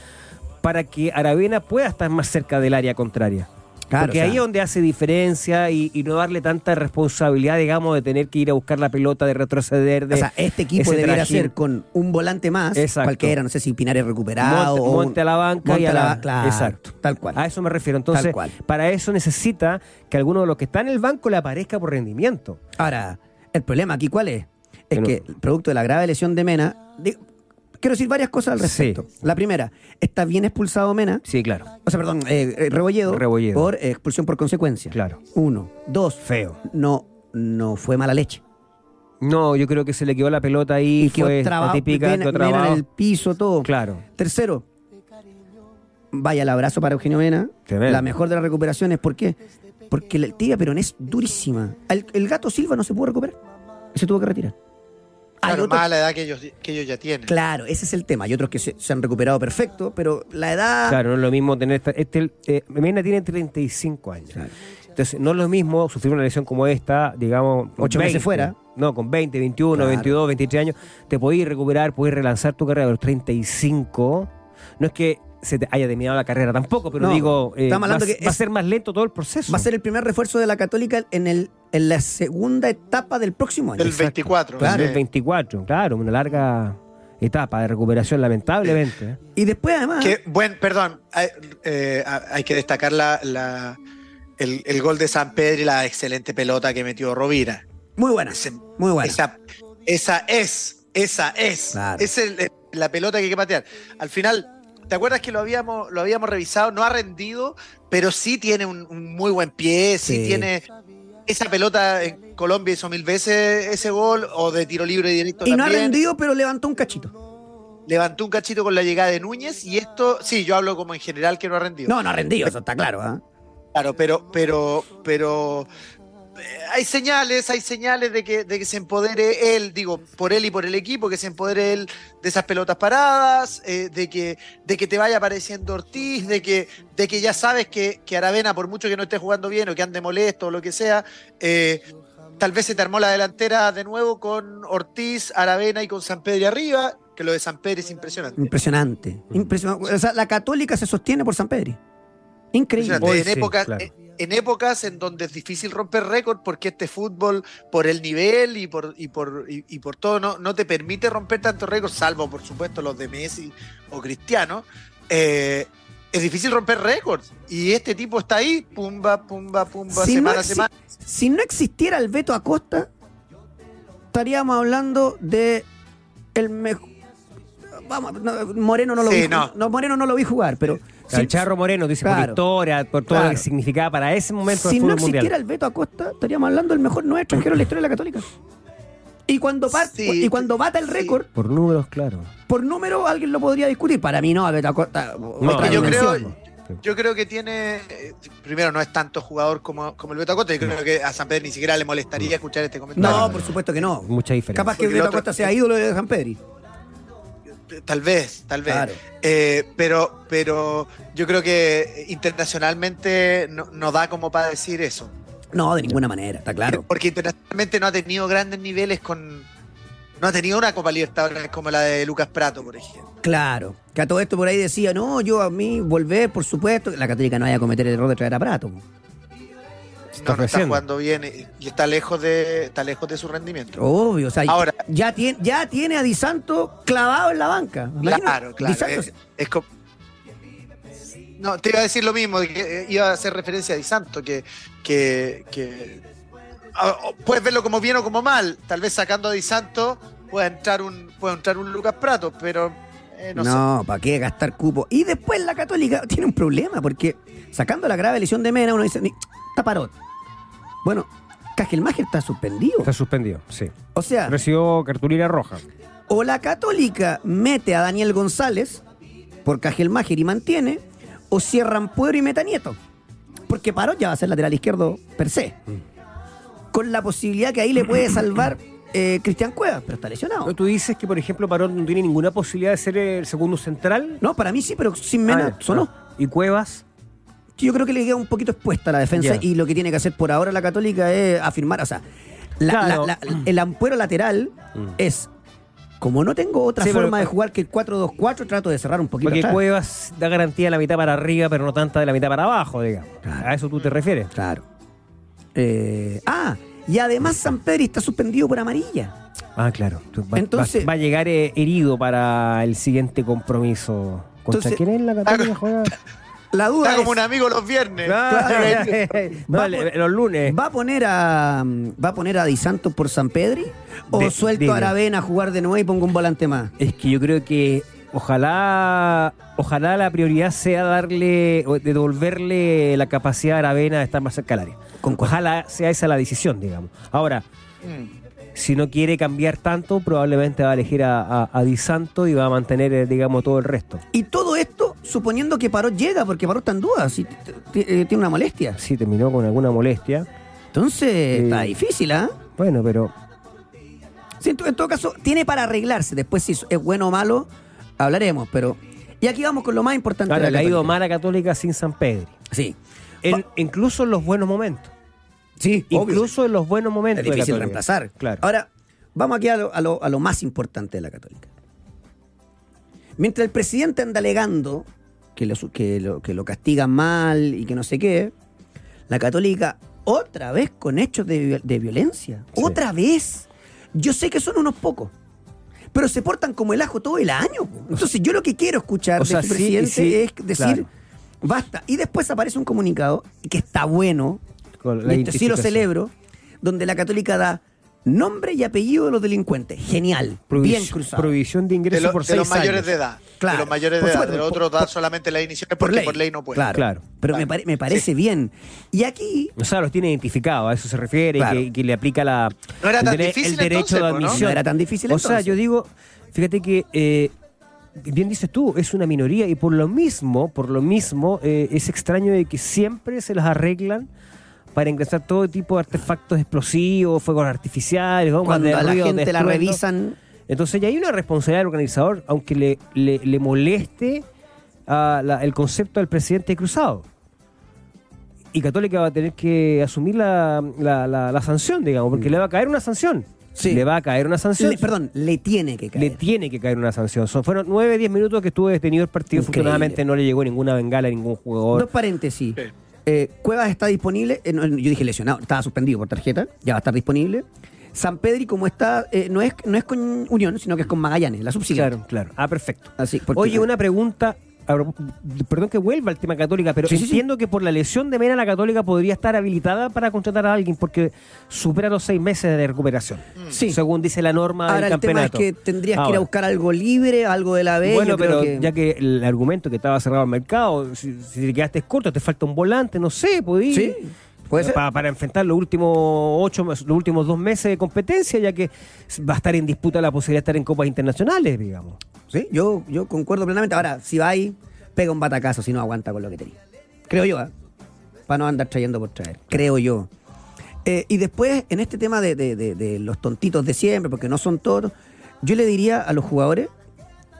para que Aravena pueda estar más cerca del área contraria. Claro, Porque o sea- ahí es donde hace diferencia y, y no darle tanta responsabilidad, digamos, de tener que ir a buscar la pelota, de retroceder, de o sea, este equipo debería ser con un volante más, Exacto. cualquiera, no sé si Pinares recuperado Monte, o monte a la banca monte y a a la, la- claro, Exacto. tal cual. A eso me refiero. Entonces, Tal cual. para eso necesita que alguno de los que está en el banco le aparezca por rendimiento. Ahora, el problema aquí, ¿cuál es? Es Que no- que, producto de la grave lesión de Mena, quiero decir varias cosas al Sí. respecto. La primera, está bien expulsado Mena, Sí, claro. o sea, perdón, eh, eh, Rebolledo, Rebolledo. por eh, expulsión por consecuencia. Claro. Uno. Dos, Feo. no, no fue mala leche. No, yo creo que se le quedó la pelota ahí. Y fue la típica, Mena, Mena en el piso, todo. Claro. Tercero, vaya el abrazo para Eugenio Mena. Tremendo. La mejor de las recuperaciones. ¿Por qué? Porque la tibia Perón es durísima. El, el gato Silva no se pudo recuperar. Se tuvo que retirar. Hay Claro, otros- más a la edad que ellos, que ellos ya tienen. Claro, ese es el tema. Hay otros que se, se han recuperado perfecto, pero la edad. Claro, no es lo mismo tener. Esta, este, eh, Mena tiene 35 años. Claro. Entonces, no es lo mismo sufrir una lesión como esta, digamos. Ocho meses fuera. No, con 20, 21, Claro. 22, 23 años. Te podés recuperar, podés relanzar tu carrera, pero 35. No es que se te haya terminado la carrera tampoco, pero No, digo. eh, estamos va, hablando que va a ser más lento todo el proceso. Va a ser el primer refuerzo de la Católica en, el, en la segunda etapa del próximo año. Del 24. Claro, el sí. 24, claro, una larga etapa de recuperación, lamentablemente. ¿eh? Y después, además. Que, buen, perdón, hay, eh, hay que destacar la, la- el, el gol de San Pedro y la excelente pelota que metió Rovira. Muy buena. Ese- Muy buena. Esa, esa es, esa es. Claro. Es el- el- la pelota que hay que patear. Al final, ¿te acuerdas que lo habíamos, lo habíamos revisado? No ha rendido, pero sí tiene un, un muy buen pie, sí, Sí. tiene. Esa pelota en Colombia hizo mil veces ese gol, o de tiro libre directo y no ha también. rendido, pero levantó un cachito. Levantó un cachito con la llegada de Núñez, y esto, sí, yo hablo como en general que no ha rendido. No, no ha rendido, eso está claro. ¿ah? Claro, pero, pero, pero eh, hay señales, hay señales de que, de que se empodere él, digo, por él y por el equipo, que se empodere él de esas pelotas paradas, eh, de, que, de que te vaya apareciendo Ortiz, de que, de que ya sabes que, que Aravena, por mucho que no esté jugando bien o que ande molesto o lo que sea, eh, tal vez se te armó la delantera de nuevo con Ortiz, Aravena y con San Pedro arriba, que lo de San Pedro es impresionante. Impresionante. Impresionante. O sea, la Católica se sostiene por San Pedro. Increíble. Hoy en, sí, época, claro. En, épocas en donde es difícil romper récord porque este fútbol, por el nivel y por, y por, y, y por todo, no, no te permite romper tantos récords, salvo por supuesto los de Messi o Cristiano. eh, es difícil romper récords. Y este tipo está ahí, pumba, pumba, pumba, Si semana a semana. Si no existiera el Beto Acosta, estaríamos hablando de el mejor. Vamos, no, Moreno no lo Sí, vi. no. no, Moreno no lo vi jugar, pero. El Charro Moreno dice por Claro. historia, por todo lo que significaba para ese momento si del no fútbol mundial. existiera el Beto Acosta, estaríamos hablando del mejor nueve extranjero de la historia de la Católica. Y cuando, par- Sí, y cuando bata el sí. récord, Por números, claro. por número, alguien lo podría discutir. Para mí no, Beto Acosta. No, otra yo creo-. Yo creo que tiene, eh, primero no es tanto jugador como, como el Beto Acosta, yo creo que a San Pedro ni siquiera le molestaría escuchar este comentario. No, por supuesto que no. Mucha diferencia. Capaz que Porque el Beto otro- Acosta sea ídolo de San Pedri. Tal vez, tal vez. Claro. Eh, pero, pero yo creo que internacionalmente no, no da como para decir eso. No, de ninguna manera, está claro. Porque internacionalmente no ha tenido grandes niveles con. No ha tenido una Copa Libertadores como la de Lucas Prato, por ejemplo. Claro. Que a todo esto por ahí decía, no, yo a mí volver, por supuesto. La Católica no vaya a cometer el error de traer a Prato. Está No, no está jugando bien y, y está lejos de está lejos de su rendimiento. Obvio, o sea, Ahora- ya tiene, ya tiene a Di Santo clavado en la banca. Claro, claro. Di Santo- Es, es co- no, te iba a decir lo mismo, que eh, iba a hacer referencia a Di Santo, que, que, que- puedes verlo como bien o como mal. Tal vez sacando a Di Santo pueda entrar un, pueda entrar un Lucas Prato, pero eh, no, no, ¿para qué gastar cupo? Y después la Católica tiene un problema, porque sacando la grave lesión de Mena, uno dice, "Ni- está parot. Bueno, Cajelmacher está suspendido. Está suspendido, sí. O sea, Recibió cartulina roja. o la Católica mete a Daniel González por Cajelmacher y mantiene, o cierran Pueblo y meta Nieto. Porque Parot ya va a ser lateral izquierdo per se. Con la posibilidad que ahí le puede salvar eh, Cristian Cuevas, pero está lesionado. Tú dices que, por ejemplo, Parón no tiene ninguna posibilidad de ser el segundo central. No, para mí sí, pero sin Mena Ah, sonó. ah. ¿Y Cuevas? Yo creo que le queda un poquito expuesta a la defensa y lo que tiene que hacer por ahora la Católica es afirmar, o sea, la- Claro. la- la- el ampuero lateral Mm. es, como no tengo otra Sí, pero- forma de jugar que el 4-2-4, trato de cerrar un poquito Porque atrás. Cuevas da garantía de la mitad para arriba, pero no tanta de la mitad para abajo, digamos. Claro. ¿A eso tú te refieres? Claro. Eh, ah, y además San Pedro está suspendido por amarilla. Ah, claro. Va, Entonces- va- va a llegar eh, herido para el siguiente compromiso. ¿Contra Entonces- quién es la Católica juega? La duda Está como un amigo los viernes. No, Va el- por- los lunes. ¿va a poner a va a poner a Di Santo por San Pedri o De- suelto a Aravena a jugar de nuevo y pongo un volante más? Es que yo creo que ojalá ojalá la prioridad sea darle o devolverle la capacidad a Aravena de estar más cerca del área. Ojalá sea esa la decisión, digamos. Ahora, Mm. si no quiere cambiar tanto, probablemente va a elegir a, a, a Di Santo y va a mantener, eh, digamos, todo el resto. Y todo esto suponiendo que Parot llega, porque Parot está en duda, si eh, tiene una molestia. Sí, terminó con alguna molestia. Entonces, está difícil, ¿ah? Bueno, pero Sí, en, to- en todo caso, tiene para arreglarse. Después, si es bueno o malo, hablaremos. Pero. Y aquí vamos con lo más importante. ahora de le la ha ido Católica. mal a Católica sin San Pedro. Sí. En- incluso en los buenos momentos. Sí, obvio. Incluso en los buenos momentos. Es difícil reemplazar. Claro. Ahora, vamos aquí a lo, a lo- a lo más importante de la Católica. Mientras el presidente anda alegando que lo, que, lo, que lo castigan mal y que no sé qué, la Católica otra vez con hechos de, de violencia. Sí. Otra vez. Yo sé que son unos pocos. Pero se portan como el ajo todo el año. Entonces yo lo que quiero escuchar O sea, este sí, presidente sí, es decir, claro. basta. Y después aparece un comunicado que está bueno, Con la y esto sí lo celebro, donde la católica da nombre y apellido de los delincuentes. Genial, bien cruzado. Prohibición de De, ingreso lo- por de seis los mayores años. de edad. Claro, De los mayores por de edad. De otros por- da por- solamente las iniciales porque por ley no puede. Claro, Claro. Pero Claro. Me, pare- me parece bien. Y aquí, O sea, los tiene identificados, a eso se refiere, Claro. que, que le aplica la, No era el, tan dere- difícil el derecho entonces, de ¿no? admisión. No era tan difícil O sea, entonces. yo digo, fíjate que, eh, bien dices tú, es una minoría y por lo mismo, por lo mismo, eh, es extraño de que siempre se las arreglan para ingresar todo tipo de artefactos explosivos, fuegos artificiales, bombas cuando de a la ruido, gente la revisan, Entonces ya hay una responsabilidad del organizador, aunque le, le, le moleste la- el concepto del presidente cruzado. Y Católica va a tener que asumir la, la, la- la sanción, digamos, porque le va a caer una sanción. Sí. Le va a caer una sanción. le- perdón, le tiene que caer. Le tiene que caer una sanción. Son, fueron 9, 10 minutos que estuvo detenido el partido. Increíble. Afortunadamente no le llegó ninguna bengala a ningún jugador. Dos paréntesis. Sí. Eh, Cuevas está disponible, eh, no, yo dije lesionado, estaba suspendido por tarjeta, ya va a estar disponible. San Pedri, como está, eh, no, es, no es con Unión, sino que es con Magallanes, la subsiguiente. Claro, claro. Ah, perfecto. Así, porque- Oye, una pregunta. Perdón que vuelva al tema católica, pero Sí, sí, sí. entiendo que por la lesión de Mena la católica podría estar habilitada para contratar a alguien porque supera los seis meses de recuperación. Sí. Según dice la norma Ahora del el tema es campeonato. que tendrías que ir a buscar algo libre, algo de la B. Bueno, pero que- ya que el argumento que estaba cerrado el mercado, si, si te quedaste corto, te falta un volante, no sé, podí. Sí, puede ser. Pa- Para, enfrentar los últimos ocho, los últimos dos meses de competencia, ya que va a estar en disputa la posibilidad de estar en copas internacionales, digamos. Sí, yo, yo concuerdo plenamente. Ahora, si va ahí, pega un batacazo si no aguanta con lo que tenía. Creo yo, ¿eh? Para no andar trayendo por traer. Creo yo. Eh, y después, en este tema de, de- de- de los tontitos de siempre, porque no son todos, yo le diría a los jugadores,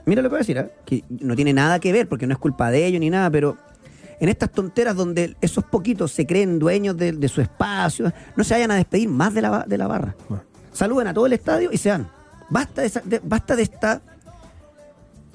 mira lo que voy a decir, ¿eh? que no tiene nada que ver, porque no es culpa de ellos ni nada, pero en estas tonteras donde esos poquitos se creen dueños de, de su espacio, no se vayan a despedir más de la, de la barra. Saluden a todo el estadio y se van. Basta de, esa- de- basta de esta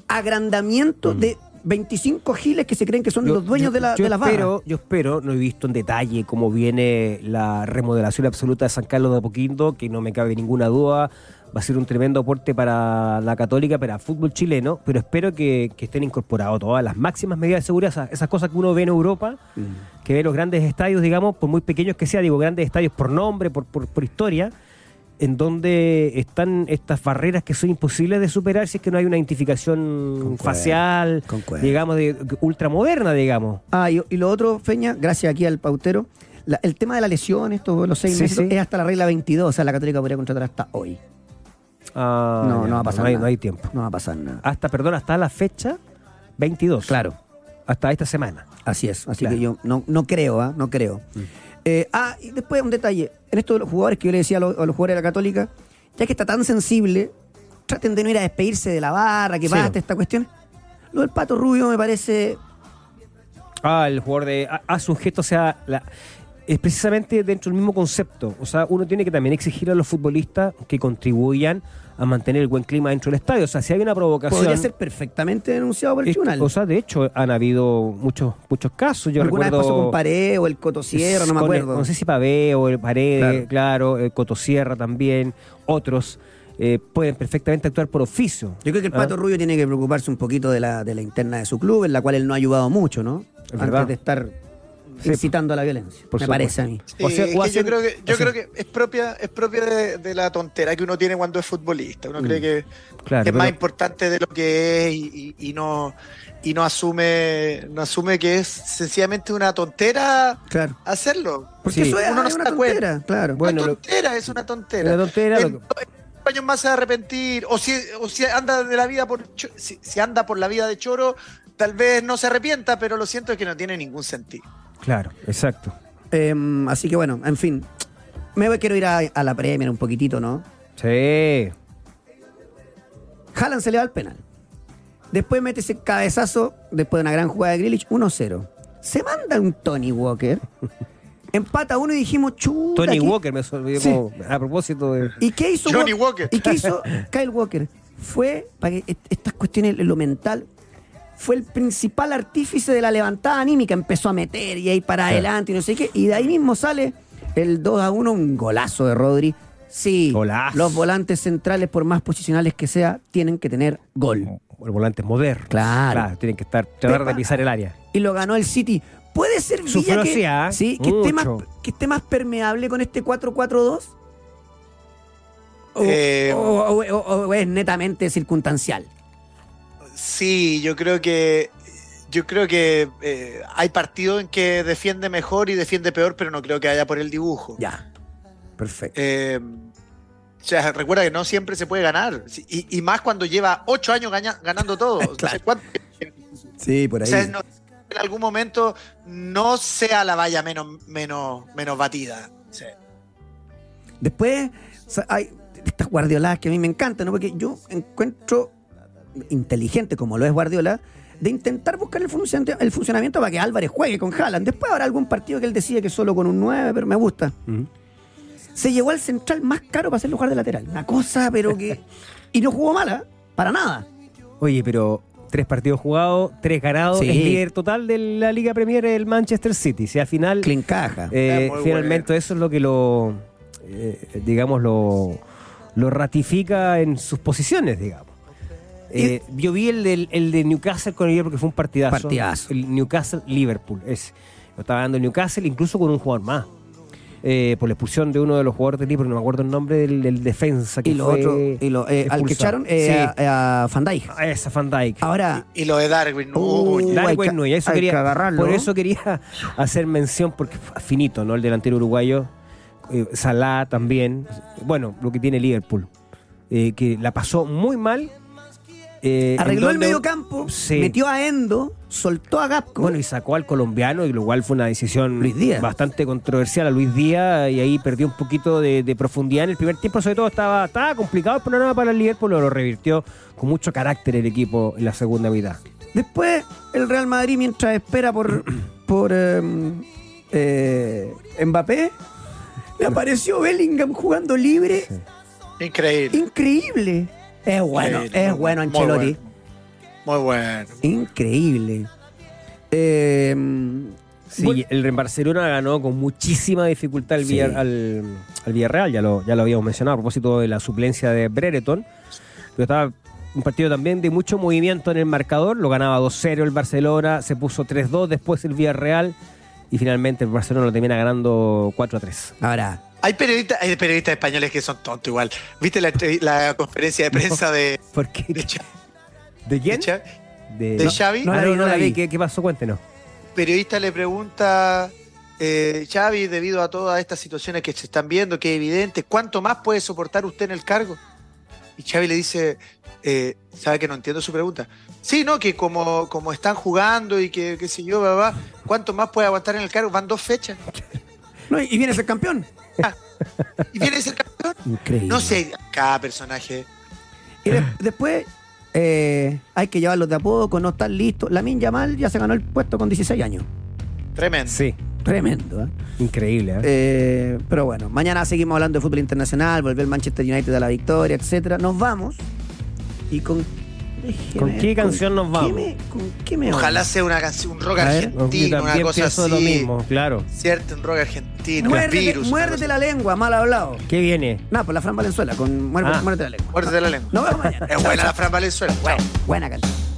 agrandamiento de 25 giles que se creen que son Yo- los dueños yo- de la, yo de las barras. espero, Yo espero, no he visto en detalle cómo viene la remodelación absoluta de San Carlos de Apoquindo, que no me cabe ninguna duda, va a ser un tremendo aporte para la católica, para el fútbol chileno, pero espero que, que estén incorporados todas las máximas medidas de seguridad, esas, esas cosas que uno ve en Europa, Mm. que ve los grandes estadios, digamos, por muy pequeños que sea, digo, grandes estadios por nombre, por, por, por historia, en donde están estas barreras que son imposibles de superar si es que no hay una identificación Concuerdo, facial, concuerdo. digamos, de ultramoderna, digamos. Ah, y, y lo otro, Feña, gracias aquí al pautero, la- el tema de la lesión, esto, los seis Sí, meses, sí. es hasta la regla 22, o sea, la Católica podría contratar hasta hoy. Ah, no, ya, no va a pasar no hay, nada. no hay tiempo. No va a pasar nada. Hasta, perdón, hasta la fecha 22. Claro, Hasta esta semana. así es. Así Claro. que yo no, no creo, ¿ah? No creo. Eh, ah, y después un detalle. En esto de los jugadores que yo le decía a los, a los jugadores de la Católica, ya que está tan sensible, traten de no ir a despedirse de la barra, que Sí. basta esta cuestión. Lo del Pato Rubio me parece Ah, el jugador de. Hace un gesto, o sea, la- es precisamente dentro del mismo concepto. O sea, uno tiene que también exigir a los futbolistas que contribuyan a mantener el buen clima dentro del estadio. O sea, si hay una provocación. podría ser perfectamente denunciado por el es- tribunal. o sea, de hecho, han habido muchos muchos casos. Yo Alguna recuerdo. vez pasó con Pared o el Cotosierra, no me el- acuerdo. no sé si Pavé o el Paredes, Claro. claro, el Cotosierra también, otros eh, pueden perfectamente actuar por oficio. Yo creo que el ¿Ah? Pato Rubio tiene que preocuparse un poquito de la, de la interna de su club, en la cual él no ha ayudado mucho, ¿no? Es verdad. Antes de estar Sí. incitando a la violencia. Por me supuesto. parece a mí. Sí, O sea, o hacen- yo creo que, yo o sea- creo que es propia, es propia de, de la tontera que uno tiene cuando es futbolista. Uno Mm. cree que Claro, es pero- más importante de lo que es y, y- y no y no asume no asume que es sencillamente una tontera Claro. hacerlo. Porque Sí. eso es, Uno no es se una cuenta. tontera, claro. Bueno, una lo- tontera, es una tontera. Una tontera, En lo que- dos años más se va a arrepentir. O si, o si anda de la vida por si, si anda por la vida de choro, tal vez no se arrepienta, pero lo siento es que no tiene ningún sentido. Claro, exacto. Em, así que bueno, en fin. Me voy, quiero ir a, a la Premier un poquitito, ¿no? Sí. Haaland se le va al penal. Después mete ese cabezazo, después de una gran jugada de Grealish, 1-0. Se manda un Tony Walker. Empata uno y dijimos, chuta. Tony ¿qué- Walker me olvidé Sí. a propósito de. ¿Y qué hizo Johnny Walker. ¿Y qué hizo Kyle Walker? Fue, para que est- estas cuestiones, lo mental, fue el principal artífice de la levantada anímica. Empezó a meter y ahí para Sí. adelante y no sé qué. Y de ahí mismo sale el 2 a 1, un golazo de Rodri. Sí, Golazo. los volantes centrales, por más posicionales que sea, tienen que tener gol. El volante moderno. Claro. Tienen que estar, tratar Pepa. de pisar el área. Y lo ganó el City. Puede ser Villa que, ansiedad, sí, que, esté más, que esté más permeable con este 4-4-2. O, Eh, o- o- o- o es netamente circunstancial. Sí, yo creo que yo creo que eh, hay partidos en que defiende mejor y defiende peor, pero no creo que haya por el dibujo. Ya. Perfecto. Eh, o sea, recuerda que no siempre se puede ganar. Y, y más cuando lleva ocho años gaña- ganando todo. No sé Claro. Sí, por o sea, no- en algún momento no sea la valla menos, menos, menos batida. Sí. Después o sea, hay estas guardioladas que a mí me encantan, ¿no? Porque yo encuentro inteligente, como lo es Guardiola, de intentar buscar el funcionamiento, el funcionamiento para que Álvarez juegue con Haaland. Después habrá algún partido que él decide que solo con un 9, pero me gusta. Se llevó al central más caro para hacerlo jugar de lateral. Una cosa, pero que. Y no jugó mala, para nada. Oye, pero tres partidos jugados, tres ganados, Sí. es líder total de la Liga Premier el Manchester City. Si al final, Clean caja. eh, Ah, finalmente eso es lo que lo, eh, digamos, lo, lo ratifica en sus posiciones, digamos. Eh, yo vi el, del- el de Newcastle con ayer porque fue un partidazo. Partidazo. El Newcastle-Liverpool. Es, lo estaba dando el Newcastle incluso con un jugador más. Eh, por la expulsión de uno de los jugadores del Liverpool, no me acuerdo el nombre del, del defensa que y lo fue otro, y lo, eh, al que echaron eh, Sí. a, a Van Dijk. Ah, Esa Van Dijk. Ahora, Y lo de Darwin, Uh, Darwin que- Núñez, eso quería, que agarrarlo. por eso quería hacer mención, porque finito, ¿no? El delantero uruguayo, eh, Salah también. Bueno, lo que tiene Liverpool, eh, que la pasó muy mal. Eh, arregló el medio campo, Sí. metió a Endo, soltó a Gapco. Bueno, y sacó al colombiano, y lo cual fue una decisión Luis Díaz. bastante controversial a Luis Díaz, y ahí perdió un poquito de, de profundidad en el primer tiempo, sobre todo estaba, estaba complicado el panorama para el Liverpool, pero lo revirtió con mucho carácter el equipo en la segunda mitad. Después, el Real Madrid, mientras espera por, por em, eh, Mbappé, le apareció Bellingham jugando libre. increíble. Increíble. Es bueno, es bueno Muy Ancelotti. bueno. Muy bueno. Increíble. Em, Sí, Bueno. el Barcelona ganó con muchísima dificultad Sí. Villar- al, al Villarreal, ya lo, ya lo habíamos mencionado a propósito de la suplencia de Brereton. Pero estaba un partido también de mucho movimiento en el marcador, lo ganaba 2-0 el Barcelona, se puso 3-2 después el Villarreal y finalmente el Barcelona lo termina ganando 4-3. ahora, Hay periodistas, hay periodistas españoles que son tontos igual. ¿Viste la, conferencia de prensa de, ¿Por qué? de, Xa- ¿De de quién? Xa- De, de Xavi? no Ah, la no, vi, no no la la vi. vi. ¿Qué, qué pasó? Cuéntenos. periodista le pregunta, eh, Xavi, debido a todas estas situaciones que se están viendo, que es evidente, ¿cuánto más puede soportar usted en el cargo? Y Xavi le dice, eh, ¿sabe que no entiendo su pregunta? Sí, no, que como, como están jugando y que qué sé yo, va, va, ¿cuánto más puede aguantar en el cargo? Van dos fechas. No, y viene a ser campeón. ¿Y viene a ser campeón? Increíble. No sé, cada personaje. Y de- después eh, hay que llevarlos de a poco, no están listos. Lamin Yamal ya se ganó el puesto con 16 años. Tremendo. Sí, Tremendo, ¿eh? increíble. ¿eh? Eh, pero bueno, mañana seguimos hablando de fútbol internacional, volver el Manchester United a la victoria, etcétera. Nos vamos. ¿Y con, déjeme ¿Con qué canción nos qué vamos? me- ¿Con qué me Ojalá sea una canción, un rock argentino, una cosa así. lo mismo, claro. Cierto, un rock argentino, un Muérdete, virus. la lengua, mal hablado. ¿Qué viene? Nada, pues la Fran Valenzuela, con muérdete, Ah. muérdete la lengua. Muérdete la lengua. Nos vemos mañana. Es buena la Fran Valenzuela. Bueno. Buena canción.